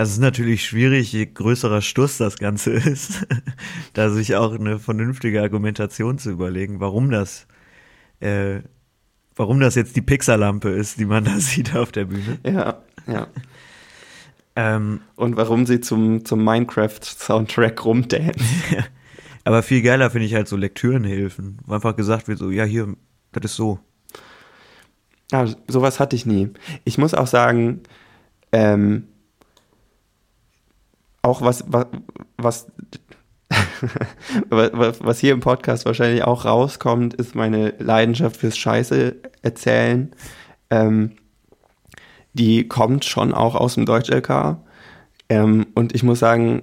das ist natürlich schwierig, je größerer Stuss das Ganze ist, da sich auch eine vernünftige Argumentation zu überlegen, warum das, äh, warum das jetzt die Pixarlampe ist, die man da sieht auf der Bühne. Ja, ja. Ähm, Und warum sie zum, zum Minecraft-Soundtrack rumdance. Aber viel geiler finde ich halt so Lektürenhilfen, wo einfach gesagt wird, so, ja, hier, das ist so. Ja, sowas hatte ich nie. Ich muss auch sagen, ähm, auch was, was, was, was hier im Podcast wahrscheinlich auch rauskommt, ist meine Leidenschaft fürs Scheiße erzählen. Ähm, die kommt schon auch aus dem Deutsch-LK. Ähm, und ich muss sagen,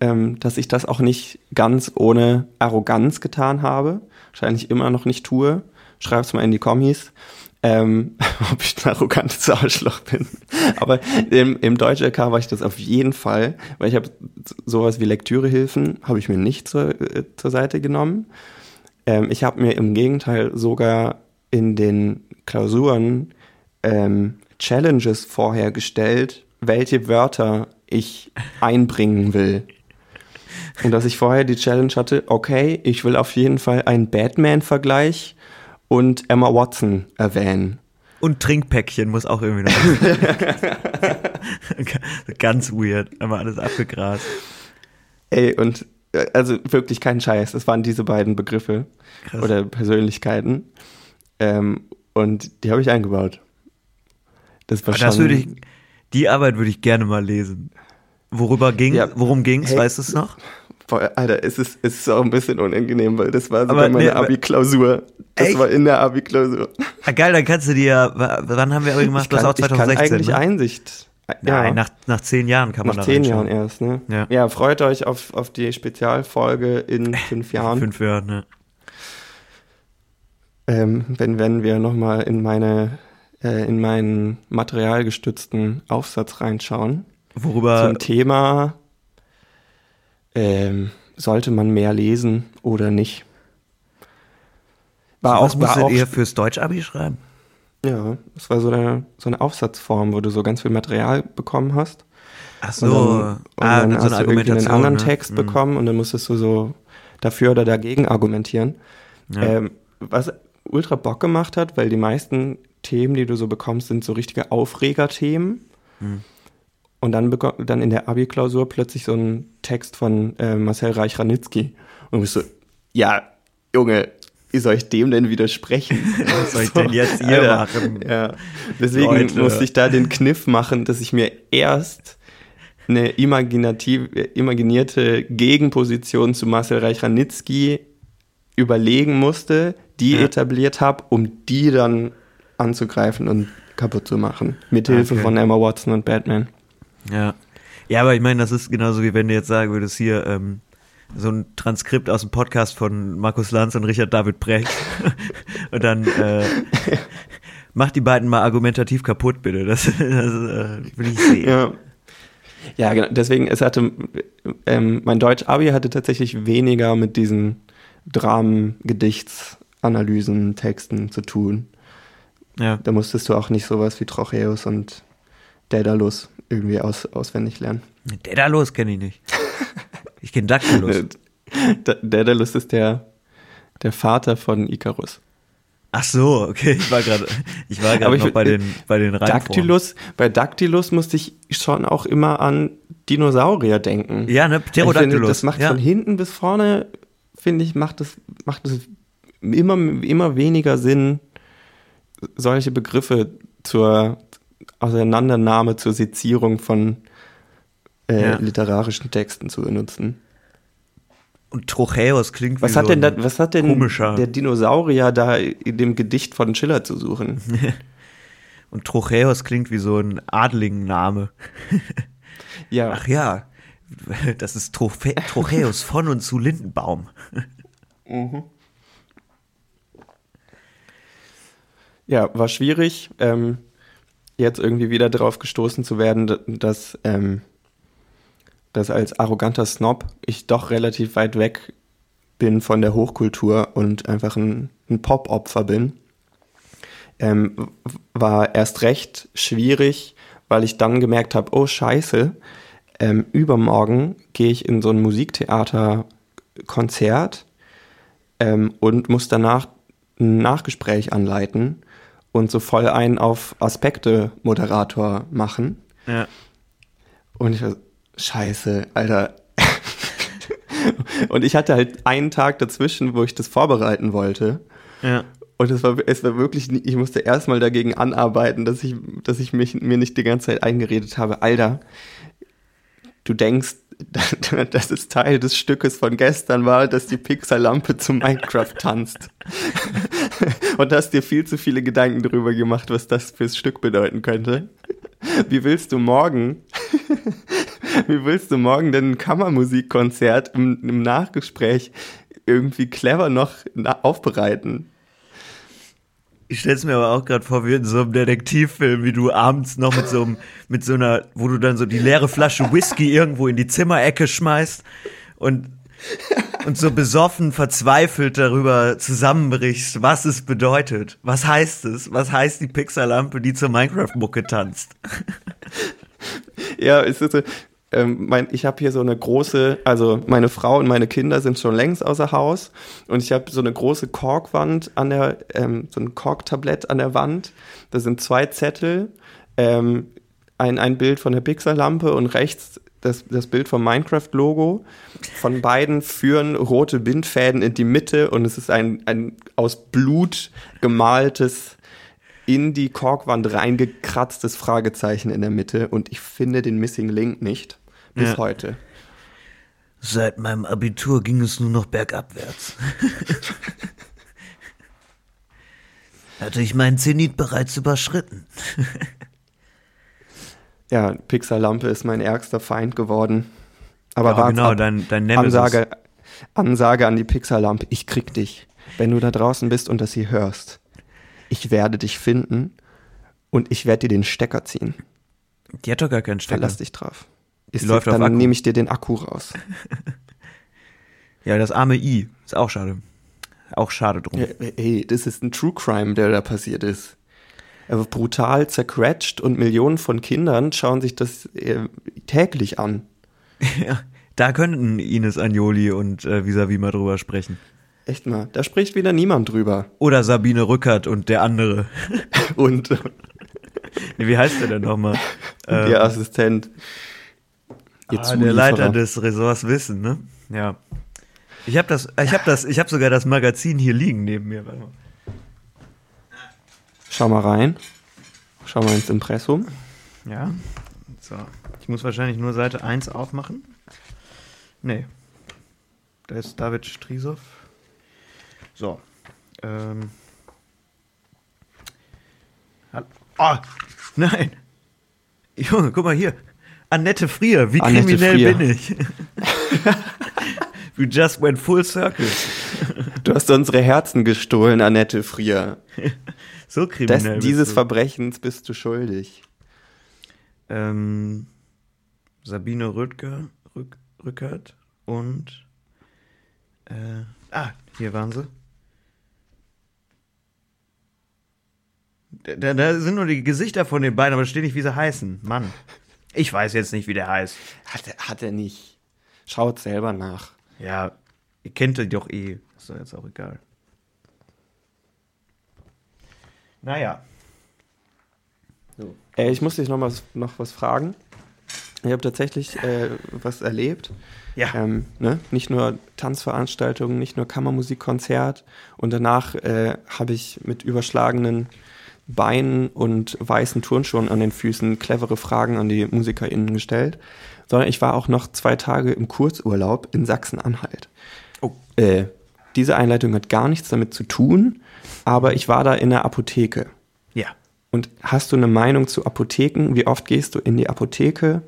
ähm, dass ich das auch nicht ganz ohne Arroganz getan habe. Wahrscheinlich immer noch nicht tue. Schreib's mal in die Kommis ähm, ob ich ein arrogantes Arschloch bin. Aber im, im Deutsch-LK war ich das auf jeden Fall, weil ich habe sowas wie Lektürehilfen, habe ich mir nicht zur, äh, zur Seite genommen. Ähm, ich habe mir im Gegenteil sogar in den Klausuren ähm, Challenges vorher gestellt, welche Wörter ich einbringen will. Und dass ich vorher die Challenge hatte, okay, ich will auf jeden Fall einen Batman-Vergleich und Emma Watson erwähnen. Und Trinkpäckchen muss auch irgendwie noch. Ganz weird. Einmal alles abgegrast. Ey, und äh, also wirklich kein Scheiß. Es waren diese beiden Begriffe Krass. oder Persönlichkeiten. Ähm, und die habe ich eingebaut. Das war Aber das schon. würde ich, die Arbeit würde ich gerne mal lesen. Worüber ging, Ja. worum ging's, Hey. weißt du es noch? Boah, Alter, es ist, es ist auch ein bisschen unangenehm, weil das war Aber sogar meine nee, aber- Abi-Klausur. Das Echt? war in der Abi-Klausur. Ah, geil, dann kannst du dir, wa- wann haben wir aber gemacht? Ich Das kann, auch 2016, ich kann eigentlich ne? Einsicht. Nein, nach, nach zehn Jahren kann man nach da zehn reinschauen. Jahren erst, ne? Ja. freut euch auf, auf die Spezialfolge in fünf Jahren. Fünf Jahren, ne? Ähm, wenn, wenn wir nochmal in meine, äh, in meinen materialgestützten Aufsatz reinschauen. Worüber, zum Thema, ähm, sollte man mehr lesen oder nicht? War was auch, war musstet auch, ihr fürs Deutsch-Abi schreiben? ja, das war so eine, so eine Aufsatzform, wo du so ganz viel Material bekommen hast. Ach Und dann, und ah, dann so hast eine du irgendwie einen anderen ne? Text Mhm. bekommen und dann musstest du so dafür oder dagegen argumentieren. Ja. Ähm, was ultra Bock gemacht hat, weil die meisten Themen, die du so bekommst, sind so richtige Aufregerthemen. Hm. Und dann, beko- dann in der Abi-Klausur plötzlich so ein Text von äh, Marcel Reich-Ranitzky. Und du bist so, ja, Junge, wie soll ich dem denn widersprechen? Was soll ich denn jetzt hier Alter. machen? Ja, deswegen Leute. musste ich da den Kniff machen, dass ich mir erst eine imaginativ, imaginierte Gegenposition zu Marcel Reich-Ranitzky überlegen musste, die Ja. etabliert habe, um die dann anzugreifen und kaputt zu machen. Mithilfe Okay. von Emma Watson und Batman. Ja. Ja, aber ich meine, das ist genauso wie wenn du jetzt sagen würdest, hier, ähm, so ein Transkript aus dem Podcast von Markus Lanz und Richard David Brecht. und dann äh, mach die beiden mal argumentativ kaputt, bitte. Das, das äh, will ich sehen. Ja. Ja, genau. Deswegen, es hatte, ähm, mein Deutsch-Abi hatte tatsächlich weniger mit diesen Dramen, Gedichtsanalysen, Texten zu tun. Ja. Da musstest du auch nicht sowas wie Trocheus und Daedalus irgendwie aus, auswendig lernen. Daedalus kenne ich nicht. Ich kenne Dactylus. Da- Daedalus ist der, der Vater von Icarus. Ach so, okay. Ich war gerade, ich war Aber gerade ich noch würd- bei den, bei den Reimformen. Dactylus, bei Dactylus musste ich schon auch immer an Dinosaurier denken. Ja, ne? Ich finde, Pterodactylus. das macht ja. von hinten bis vorne, finde ich, macht es macht es immer, immer weniger Sinn, solche Begriffe zur Auseinandernahme, zur Sezierung von äh, Ja. literarischen Texten zu benutzen. Und Trocheus klingt Was wie hat so denn, ein da, was hat denn komischer. der Dinosaurier da in dem Gedicht von Schiller zu suchen? Und Trocheus klingt wie so ein Adlingenname. Ja, Ach ja, das ist Troche Trocheus von und zu Lindenbaum. ja, war schwierig, ähm, jetzt irgendwie wieder drauf gestoßen zu werden, dass, ähm, dass als arroganter Snob ich doch relativ weit weg bin von der Hochkultur und einfach ein, ein Pop-Opfer bin. Ähm, war erst recht schwierig, weil ich dann gemerkt habe, oh scheiße, ähm, übermorgen gehe ich in so ein Musiktheater-Konzert ähm, und muss danach ein Nachgespräch anleiten und so voll einen auf Aspekte-Moderator machen. Ja. Und ich war, so, scheiße, Alter. und ich hatte halt einen Tag dazwischen, wo ich das vorbereiten wollte. Ja. Und es war, es war wirklich, ich musste erstmal dagegen anarbeiten, dass ich, dass ich mich, mir nicht die ganze Zeit eingeredet habe, Alter, du denkst, dass es Teil des Stückes von gestern war, dass die Pixar-Lampe zu Minecraft tanzt. Und hast dir viel zu viele Gedanken darüber gemacht, was das fürs Stück bedeuten könnte. Wie willst du morgen, wie willst du morgen denn ein Kammermusikkonzert im, im Nachgespräch irgendwie clever noch aufbereiten? Ich stell's mir aber auch gerade vor, wie in so einem Detektivfilm, wie du abends noch mit so einem, mit so einer, wo du dann so die leere Flasche Whisky irgendwo in die Zimmerecke schmeißt und, und so besoffen, verzweifelt darüber zusammenbrichst, was es bedeutet. Was heißt es? Was heißt die Pixar-Lampe, die zur Minecraft-Mucke tanzt? Ja, es ist so, ähm, mein, ich habe hier so eine große, also meine Frau und meine Kinder sind schon längst außer Haus und ich habe so eine große Korkwand an der, ähm, so ein Korktablett an der Wand. Da sind zwei Zettel, ähm, ein, ein Bild von der Pixar-Lampe und rechts das, das Bild vom Minecraft-Logo. Von beiden führen rote Bindfäden in die Mitte und es ist ein, ein aus Blut gemaltes, in die Korkwand reingekratztes Fragezeichen in der Mitte und ich finde den Missing Link nicht. Bis Ja. heute. Seit meinem Abitur ging es nur noch bergabwärts. Hatte ich meinen Zenit bereits überschritten. Ja, Pixar-Lampe ist mein ärgster Feind geworden. Aber Ja, genau, dein, dein Nemesis. Ansage, Ansage an die Pixar-Lampe, ich krieg dich. Wenn du da draußen bist und das hier hörst, ich werde dich finden und ich werde dir den Stecker ziehen. Die hat doch gar keinen Stecker. Verlass dich drauf. Ist läuft auf dann nehme ich dir den Akku raus. Ja, das arme I. Ist auch schade. Auch schade drum. Ja, ey, das ist ein True Crime, der da passiert ist. Er wird brutal zerquetscht und Millionen von Kindern schauen sich das äh, täglich an. Ja, da könnten Ines Agnoli und äh, Visavi mal drüber sprechen. Echt mal, da spricht wieder niemand drüber. Oder Sabine Rückert und der andere. Und wie heißt der denn nochmal? Ähm, der Assistent. Ah, der Zulieferer. Leiter des Ressorts Wissen, ne? Ja. Ich habe das, ich habe das, ich habe sogar das Magazin hier liegen neben mir. Warte mal. Schau mal rein. Schau mal ins Impressum. Ja. So. Ich muss wahrscheinlich nur Seite 1 aufmachen. Nee. Da ist David Strisow. So. Ähm. Oh, nein. Junge, guck mal hier. Annette Frier, wie Annette kriminell Frier. bin ich? We just went full circle. Du hast unsere Herzen gestohlen, Annette Frier. So Des, kriminell. bist dieses. Verbrechens bist du schuldig. ähm, Sabine Rüttger, Rück, Rückert und äh, ah, hier waren sie. Da, da, sind nur die Gesichter von den beiden, aber da steht nicht, wie sie heißen. Mann. Ich weiß jetzt nicht, wie der heißt. Hat er, hat er nicht. Schaut selber nach. Ja, ihr kennt die doch eh. Ist doch jetzt auch egal. Naja. So. Äh, ich muss dich noch, mal, noch was fragen. Ich habe tatsächlich äh, was erlebt. Ja. Ähm, ne? Nicht nur Tanzveranstaltungen, nicht nur Kammermusikkonzert. Und danach äh, habe ich mit überschlagenen Beinen und weißen Turnschuhen an den Füßen clevere Fragen an die MusikerInnen gestellt. Sondern ich war auch noch zwei Tage im Kurzurlaub in Sachsen-Anhalt. Oh. Äh, diese Einleitung hat gar nichts damit zu tun, aber ich war da in der Apotheke. Ja. Und hast du eine Meinung zu Apotheken? Wie oft gehst du in die Apotheke?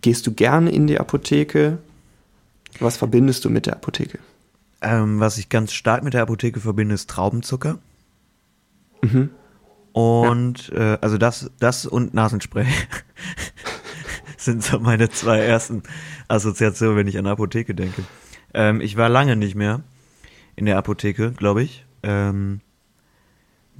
Gehst du gerne in die Apotheke? Was verbindest du mit der Apotheke? Ähm, was ich ganz stark mit der Apotheke verbinde, ist Traubenzucker. Mhm. Und äh, also das, das und Nasenspray sind so meine zwei ersten Assoziationen, wenn ich an Apotheke denke. Ähm, ich war lange nicht mehr in der Apotheke, glaube ich. Ähm,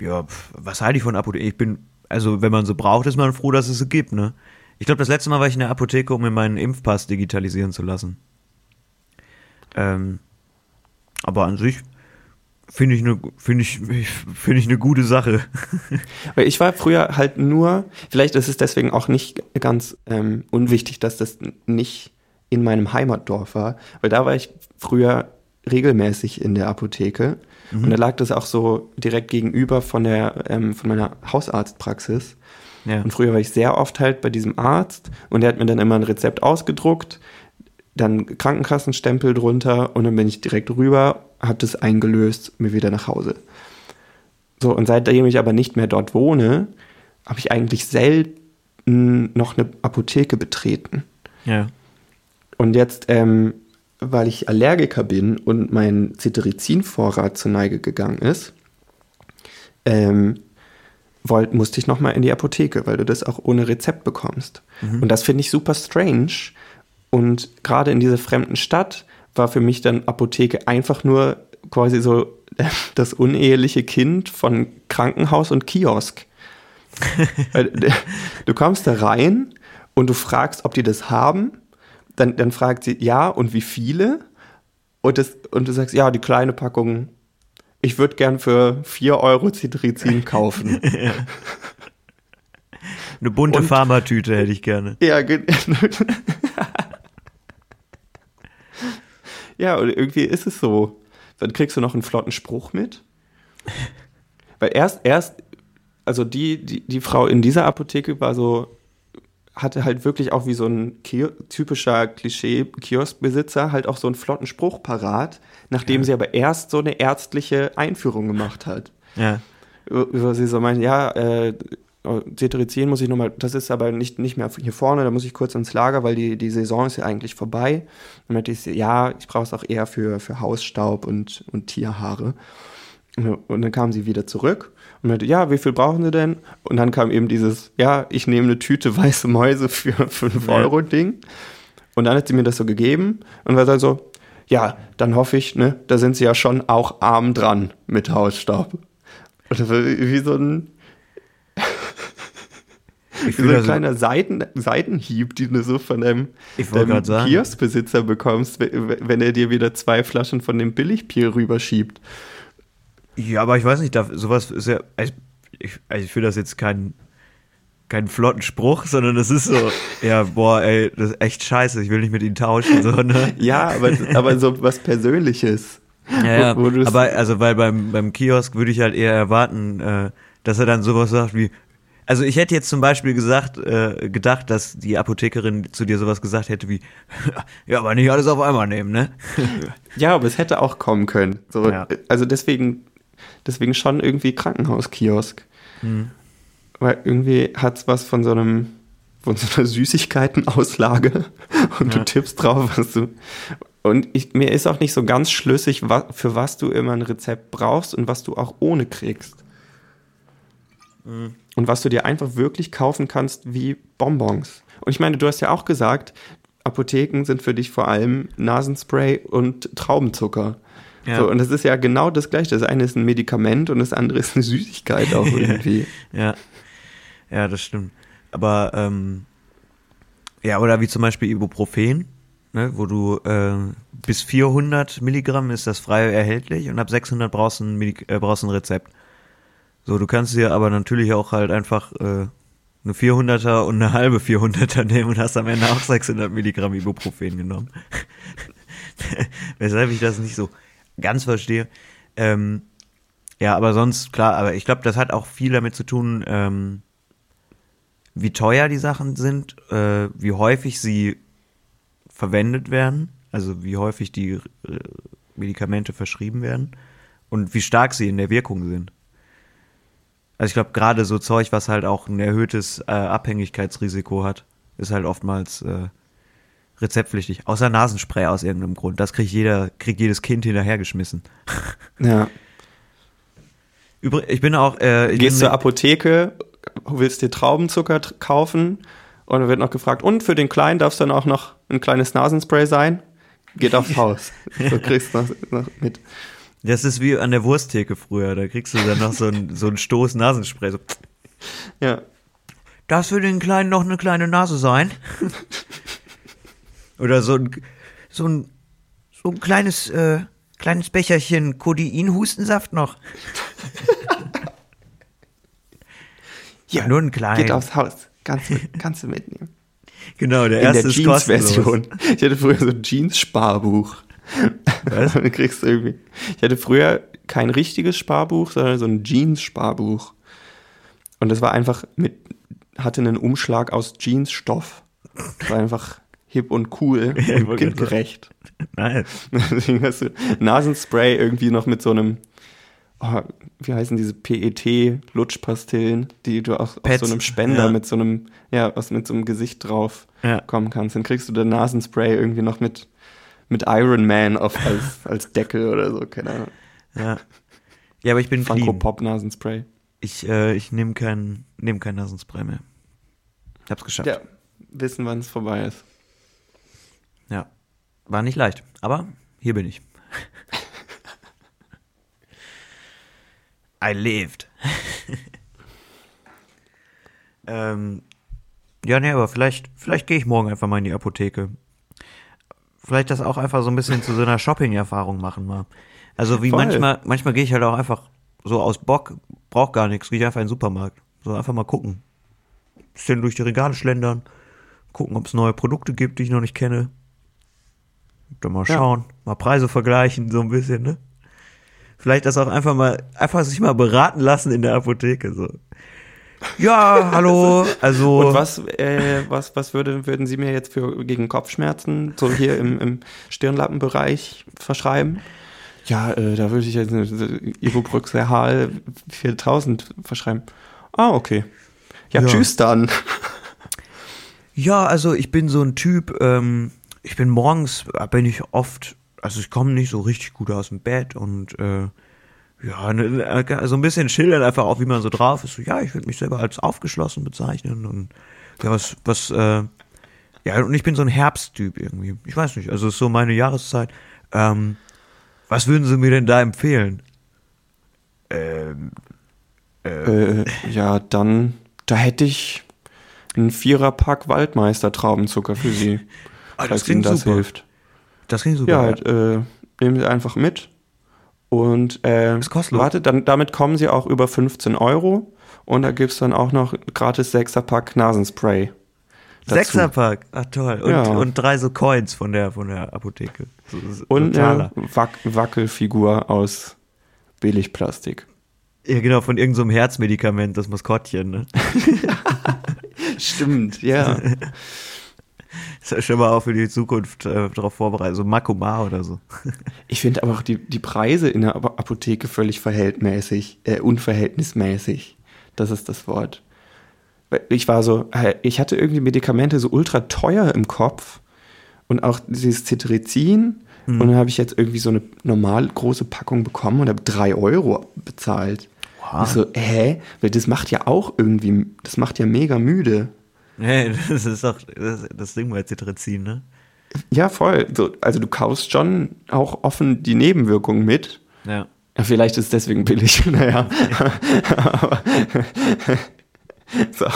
ja, pf, was halte ich von Apotheke? Ich bin, also wenn man so braucht, ist man froh, dass es sie gibt, ne? Ich glaube, das letzte Mal war ich in der Apotheke, um mir meinen Impfpass digitalisieren zu lassen. Ähm, aber an sich finde ich eine finde ich finde ich eine gute Sache. Weil ich war früher halt nur, vielleicht ist es deswegen auch nicht ganz ähm, unwichtig, dass das nicht in meinem Heimatdorf war, weil da war ich früher regelmäßig in der Apotheke und da lag das auch so direkt gegenüber von der ähm, von meiner Hausarztpraxis. Ja. Und früher war ich sehr oft halt bei diesem Arzt und der hat mir dann immer ein Rezept ausgedruckt, dann Krankenkassenstempel drunter und dann bin ich direkt rüber, habe das eingelöst, mir wieder nach Hause. So, und seitdem ich aber nicht mehr dort wohne, habe ich eigentlich selten noch eine Apotheke betreten. Ja. Und jetzt, ähm, weil ich Allergiker bin und mein Cetirizin-Vorrat zur Neige gegangen ist, ähm, wollt, musste ich nochmal in die Apotheke, weil du das auch ohne Rezept bekommst. Und das finde ich super strange. Und gerade in dieser fremden Stadt war für mich dann Apotheke einfach nur quasi so das uneheliche Kind von Krankenhaus und Kiosk. Weil, du kommst da rein und du fragst, ob die das haben, dann, dann fragt sie, ja, und wie viele? Und, das, und du sagst, ja, die kleine Packung, ich würde gern für 4 Euro Cetirizin kaufen. Eine bunte Und- Pharmatüte hätte ich gerne. Ja, ge- ja, und irgendwie ist es so. Dann kriegst du noch einen flotten Spruch mit. Weil erst, erst, also die, die, die Frau in dieser Apotheke war so, hatte halt wirklich auch wie so ein Kio typischer Klischee-Kioskbesitzer halt auch so einen flotten Spruch parat, nachdem sie aber erst so eine ärztliche Einführung gemacht hat Ja. wo sie so meinen, ja, äh, Cetirizin muss ich nochmal, das ist aber nicht, nicht mehr hier vorne, da muss ich kurz ins Lager, weil die, die Saison ist ja eigentlich vorbei. Und dann meinte ich, ja, ich brauche es auch eher für, für Hausstaub und, und Tierhaare. Und dann kam sie wieder zurück und meinte, ja, wie viel brauchen Sie denn? Und dann kam eben dieses, ja, ich nehme eine Tüte weiße Mäuse für 5 Ja. Euro Ding. Und dann hat sie mir das so gegeben und war dann so, ja, dann hoffe ich, ne, da sind Sie ja schon auch arm dran mit Hausstaub. Und das war wie so ein, so fühle ein kleiner Seiten, Seitenhieb, den du so von deinem, Ich wollte deinem. Kioskbesitzer bekommst, we- wenn er dir wieder zwei Flaschen von dem Billigbier rüberschiebt. ja, aber ich weiß nicht, da, sowas ist ja, ich, ich, also ich finde das jetzt keinen keinen flotten Spruch, sondern das ist so, ja, boah, ey, das ist echt scheiße, ich will nicht mit ihnen tauschen, so, ne? Ja, aber, aber so was Persönliches. Ja. Wo- wo aber also weil beim, beim Kiosk würde ich halt eher erwarten, äh, dass er dann sowas sagt wie, also ich hätte jetzt zum Beispiel gesagt, äh, gedacht, dass die Apothekerin zu dir sowas gesagt hätte wie, ja, aber nicht alles auf einmal nehmen, ne? Ja, aber es hätte auch kommen können. So, Ja. Also deswegen, deswegen schon irgendwie Krankenhauskiosk. Hm. Weil irgendwie hat es was von so einem, von so einer Süßigkeitenauslage und Ja. du tippst drauf, was du. Und ich, mir ist auch nicht so ganz schlüssig, wa, für was du immer ein Rezept brauchst und was du auch ohne kriegst. Hm. Und was du dir einfach wirklich kaufen kannst wie Bonbons. Und ich meine, du hast ja auch gesagt, Apotheken sind für dich vor allem Nasenspray und Traubenzucker. Ja. So, und das ist ja genau das Gleiche. Das eine ist ein Medikament und das andere ist eine Süßigkeit auch irgendwie. Ja, ja, das stimmt. Aber ähm, ja, oder wie zum Beispiel Ibuprofen, ne, wo du äh, bis 400 Milligramm ist das frei erhältlich und ab 600 brauchst du ein, Medik äh, brauchst du ein Rezept. So, du kannst dir aber natürlich auch halt einfach äh, eine 400er und eine halbe 400er nehmen und hast am Ende auch 600 Milligramm Ibuprofen genommen. Weshalb ich das nicht so ganz verstehe. Ähm, ja, aber sonst, klar, aber ich glaube, das hat auch viel damit zu tun, ähm, wie teuer die Sachen sind, äh, wie häufig sie verwendet werden, also wie häufig die äh, Medikamente verschrieben werden und wie stark sie in der Wirkung sind. Also ich glaube, gerade so Zeug, was halt auch ein erhöhtes äh, Abhängigkeitsrisiko hat, ist halt oftmals äh, rezeptpflichtig. Außer Nasenspray aus irgendeinem Grund. Das kriegt jeder, kriegt jedes Kind hinterhergeschmissen. Ja. Übrigens, ich bin auch. Äh, ich Gehst bin, zur Apotheke, willst dir Traubenzucker tr- kaufen und dann wird noch gefragt, und für den Kleinen darf es dann auch noch ein kleines Nasenspray sein? Geht aufs Haus. So kriegst du noch, noch mit. Das ist wie an der Wursttheke früher. Da kriegst du dann noch so ein, so ein Stoß Nasenspray. So, Ja. Darf für den Kleinen noch eine kleine Nase sein? Oder so ein, so ein, so ein kleines, äh, kleines Becherchen Codein-Hustensaft noch. Ja, nur ein klein. Geht aufs Haus. Kannst du, kannst du mitnehmen. Genau, der In der erste ist kostenlos. Jeans-Version. Ich hatte früher so ein Jeans-Sparbuch. Was? Dann kriegst du irgendwie. Ich hatte früher kein richtiges Sparbuch, sondern so ein Jeans-Sparbuch. Und das war einfach mit, hatte einen Umschlag aus Jeansstoff. War einfach hip und cool Ja, und kindgerecht. Nein. Deswegen hast du Nasenspray irgendwie noch mit so einem, oh, wie heißen diese PET-Lutschpastillen, die du auch aus Pets, so einem Spender ja. mit so einem, ja, aus, mit so einem Gesicht drauf Ja. kommen kannst. Dann kriegst du den Nasenspray irgendwie noch mit, mit Iron Man auf, als, als Deckel oder so, keine Ahnung. Ja. Ja, aber ich bin Funko clean. Pop Nasenspray. Ich, äh, ich nehme kein, nehm kein Nasenspray mehr. Ich hab's geschafft. Ja, wissen, wann es vorbei ist. Ja. War nicht leicht, aber hier bin ich. I lived. ähm, Ja, nee, aber vielleicht, vielleicht gehe ich morgen einfach mal in die Apotheke. Vielleicht das auch einfach so ein bisschen zu so einer Shopping-Erfahrung machen mal. Also wie Voll. manchmal, manchmal gehe ich halt auch einfach so aus Bock, brauch gar nichts, gehe ich einfach in den Supermarkt. So einfach mal gucken. Bisschen durch die Regale schlendern, gucken, ob es neue Produkte gibt, die ich noch nicht kenne. Dann mal Ja. schauen, mal Preise vergleichen, so ein bisschen, ne? Vielleicht das auch einfach mal, einfach sich mal beraten lassen in der Apotheke, so. Ja, hallo, also. Und was, äh, was, was würde, würden Sie mir jetzt für gegen Kopfschmerzen so hier im, im Stirnlappenbereich verschreiben? Ja, äh, da würde ich jetzt eine Ibuproxal 4000 verschreiben. Ah, okay. Ja, Ja. tschüss dann. Ja, also ich bin so ein Typ, ähm, ich bin morgens, äh, bin ich oft, also ich komme nicht so richtig gut aus dem Bett und äh, ja, ne, äh, so ein bisschen schildern einfach auch, wie man so drauf ist. So, ja, ich würde mich selber als aufgeschlossen bezeichnen und ja, was, was, äh, ja, und ich bin so ein Herbsttyp irgendwie. Ich weiß nicht, also ist so meine Jahreszeit. Ähm, was würden Sie mir denn da empfehlen? Ähm, Äh, ja, dann, da hätte ich einen Viererpack Waldmeister Traubenzucker für Sie. Ah, das falls Ihnen klingt das super. hilft. das klingt super. Ja, halt, äh, nehmen Sie einfach mit. Und äh, Ist kostenlos. warte, dann, damit kommen Sie auch über 15 Euro. Und da gibt's dann auch noch gratis Sechserpack Nasenspray. dazu. Sechserpack, ach toll. Und, Ja. und drei so Coins von der, von der Apotheke. So, so, Und so eine. Wac Wackelfigur aus Billigplastik. Ja, genau, von irgendeinem so Herzmedikament, das Maskottchen, ne? Stimmt, ja. Schon mal auch für die Zukunft äh, darauf vorbereitet. So Makoma oder so. Ich finde aber auch die, die Preise in der Ap- Apotheke völlig verhältnismäßig, äh, unverhältnismäßig. Das ist das Wort. Ich war so, ich hatte irgendwie Medikamente so ultra teuer im Kopf und auch dieses Cetirizin. Und dann habe ich jetzt irgendwie so eine normal große Packung bekommen und habe drei Euro bezahlt. Wow. Ich so, hä? Weil das macht ja auch irgendwie, das macht ja mega müde. Nee, das ist doch das, das Ding bei Cetirizin, ne? Ja, voll. So, also du kaufst schon auch offen die Nebenwirkungen mit. Ja. Ja, vielleicht ist es deswegen billig, naja. Aber so,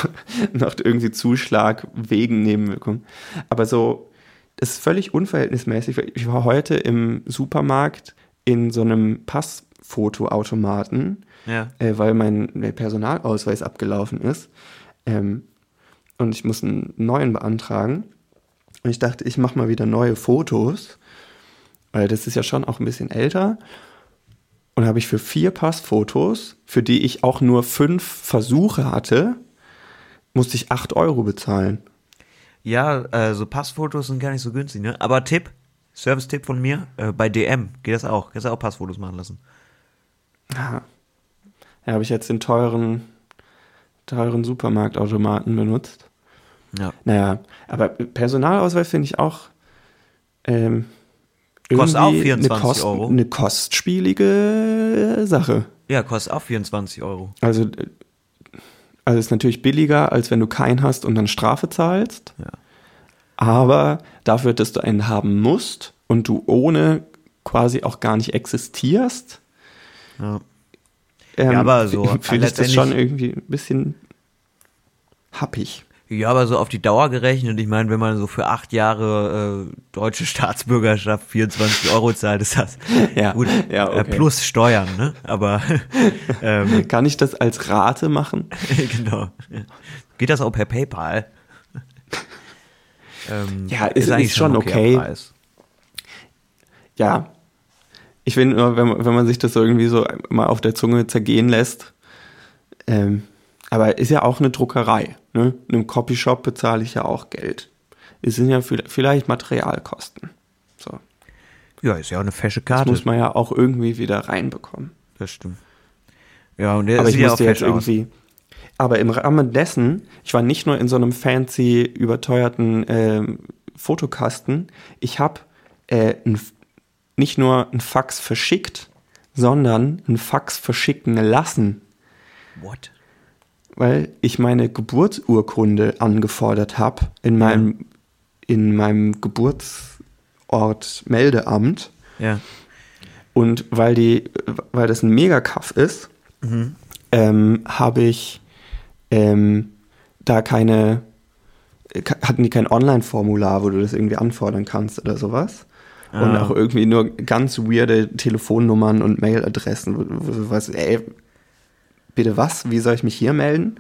noch irgendwie Zuschlag wegen Nebenwirkungen. Aber so, das ist völlig unverhältnismäßig. Ich war heute im Supermarkt in so einem Passfotoautomaten, Ja. äh, weil mein Personalausweis abgelaufen ist. Ähm, und ich muss einen neuen beantragen. Und ich dachte, ich mache mal wieder neue Fotos, weil das ist ja schon auch ein bisschen älter. Und habe ich für vier Passfotos, für die ich auch nur fünf Versuche hatte, musste ich acht Euro bezahlen. Ja, äh, so Passfotos sind gar nicht so günstig, ne? Aber Tipp, Service-Tipp von mir, äh, bei DM geht das auch. Kannst du auch Passfotos machen lassen. Ja, ja habe ich jetzt den teuren, teuren Supermarktautomaten benutzt. Ja. Naja, aber Personalausweis finde ich auch ähm, Kostet auch irgendwie 24 eine, Euro. eine kostspielige Sache. Ja, kostet auch 24 Euro. Also, äh, also ist natürlich billiger, als wenn du keinen hast und dann Strafe zahlst. Ja. Aber dafür, dass du einen haben musst und du ohne quasi auch gar nicht existierst, Ja. ähm, Ja, aber so, f- finde ich das schon irgendwie ein bisschen happig. Ja, aber so auf die Dauer gerechnet, ich meine, wenn man so für acht Jahre äh, deutsche Staatsbürgerschaft 24 Euro zahlt, ist das Ja, gut. ja, äh, okay. plus Steuern, ne? Aber ähm, Kann ich das als Rate machen? genau. Geht das auch per PayPal? ähm, Ja, ist- ist schon ein okay. Preis. Ja. Ich finde nur, wenn, man- wenn man sich das so irgendwie so mal auf der Zunge zergehen lässt, ähm, aber ist ja auch eine Druckerei. Ne? In einem Copyshop bezahle ich ja auch Geld. Es sind ja viel- vielleicht Materialkosten. So. Ja, ist ja auch eine fesche Das Karte. muss man ja auch irgendwie wieder reinbekommen. Das stimmt. Ja, und der aber ich sieht ja auch jetzt aus. irgendwie. Aber im Rahmen dessen, ich war nicht nur in so einem fancy, überteuerten ähm, Fotokasten, ich habe äh, nicht nur ein Fax verschickt, sondern ein Fax verschicken lassen, What? Weil ich meine Geburtsurkunde angefordert habe in meinem, in meinem Geburtsort Meldeamt. Ja. Und weil die, weil das ein Megakaff ist, ähm, habe ich ähm, da keine, hatten die kein Online-Formular, wo du das irgendwie anfordern kannst oder sowas. Und Ah. auch irgendwie nur ganz weirde Telefonnummern und Mailadressen, wo, wo du weißt, ey, bitte was? Wie soll ich mich hier melden?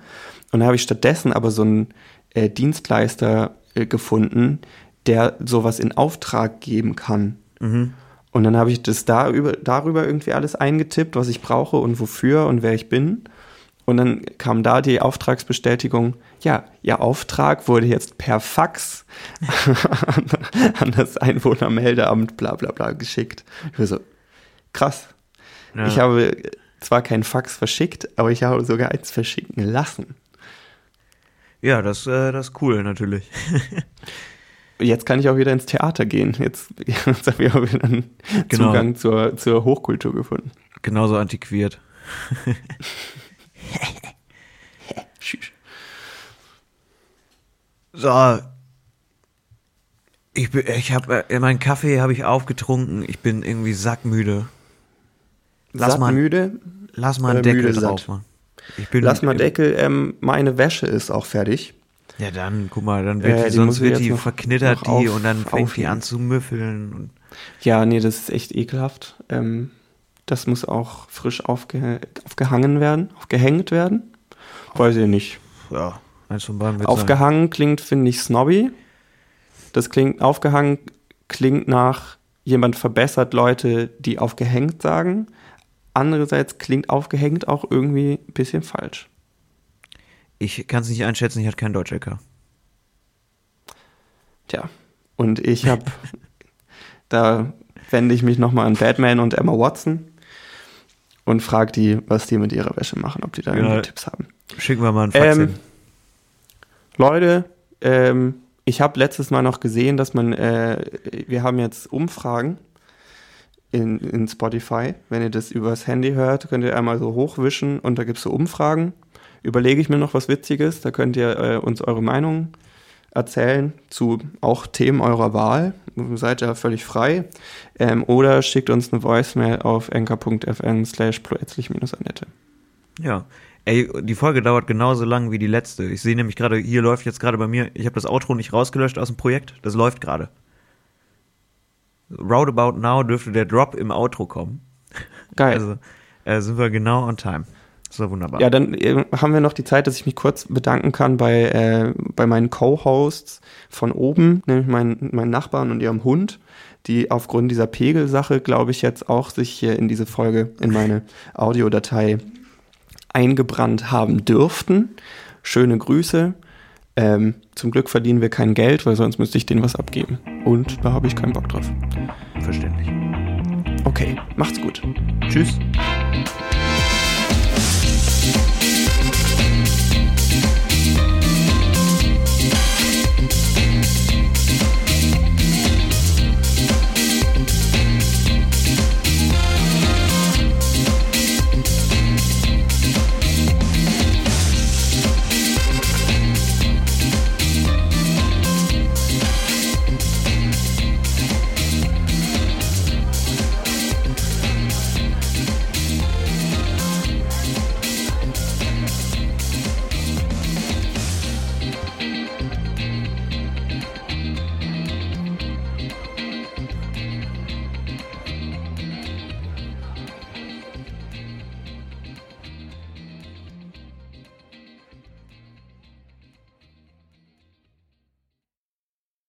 Und da habe ich stattdessen aber so einen äh, Dienstleister äh, gefunden, der sowas in Auftrag geben kann. Mhm. Und dann habe ich das da über, darüber irgendwie alles eingetippt, was ich brauche und wofür und wer ich bin. Und dann kam da die Auftragsbestätigung, ja, Ihr Auftrag wurde jetzt per Fax an, das Einwohnermeldeamt bla bla bla geschickt. Ich war so, krass. Ja. Ich habe zwar kein Fax verschickt, aber ich habe sogar eins verschicken lassen. Ja, das, äh, das ist cool natürlich. Jetzt kann ich auch wieder ins Theater gehen. Jetzt, jetzt habe ich auch wieder einen Genau. Zugang zur, zur Hochkultur gefunden. Genauso antiquiert. So. Ich, ich habe äh, meinen Kaffee habe ich aufgetrunken. Ich bin irgendwie sackmüde. Lass mal, Sattmüde. lass mal einen oder Deckel müde drauf, satt? Bin, Lass mal Deckel, ähm, meine Wäsche ist auch fertig. Ja, dann, guck mal, dann wird Äh, die, die sonst wird die verknittert die auf- und dann fängt die aufheben. an zu müffeln. Ja, nee, das ist echt ekelhaft. Ähm, das muss auch frisch aufge aufgehangen werden, aufgehängt werden. Weiß ich nicht. ja, eins von beiden wird sein. Aufgehangen klingt, finde ich, snobby. Das klingt, aufgehangen klingt nach, jemand verbessert Leute, die aufgehängt sagen. Andererseits klingt aufgehängt auch irgendwie ein bisschen falsch. Ich kann es nicht einschätzen, ich hatte keinen Deutsch-LK. Tja, und ich habe, da wende ich mich nochmal an Batman und Emma Watson und frage die, was die mit ihrer Wäsche machen, ob die da Ja. irgendwie Tipps haben. Schicken wir mal einen Fax Ähm, hin. Leute, ähm, ich habe letztes Mal noch gesehen, dass man, äh, wir haben jetzt Umfragen in, in Spotify. Wenn ihr das übers Handy hört, könnt ihr einmal so hochwischen und da gibt es so Umfragen. Überlege ich mir noch was Witziges, da könnt ihr äh, uns eure Meinung erzählen zu auch Themen eurer Wahl. Seid ja völlig frei. Ähm, oder schickt uns eine Voicemail auf enker.fn slash ploetzlich-annette. Ja. Ey, die Folge dauert genauso lang wie die letzte. Ich sehe nämlich gerade, hier läuft jetzt gerade bei mir, ich habe das Outro nicht rausgelöscht aus dem Projekt, das läuft gerade. Roundabout now dürfte der Drop im Outro kommen. Geil. Also äh, sind wir genau on time. Das war wunderbar. Ja, dann äh, haben wir noch die Zeit, dass ich mich kurz bedanken kann bei, äh, bei meinen Co-Hosts von oben, nämlich meinen, meinen Nachbarn und ihrem Hund, die aufgrund dieser Pegelsache, glaube ich, jetzt auch sich hier in diese Folge, in meine Audiodatei eingebrannt haben dürften. Schöne Grüße. Ähm, zum Glück verdienen wir kein Geld, weil sonst müsste ich denen was abgeben. Und da habe ich keinen Bock drauf. Verständlich. Okay, macht's gut. Tschüss.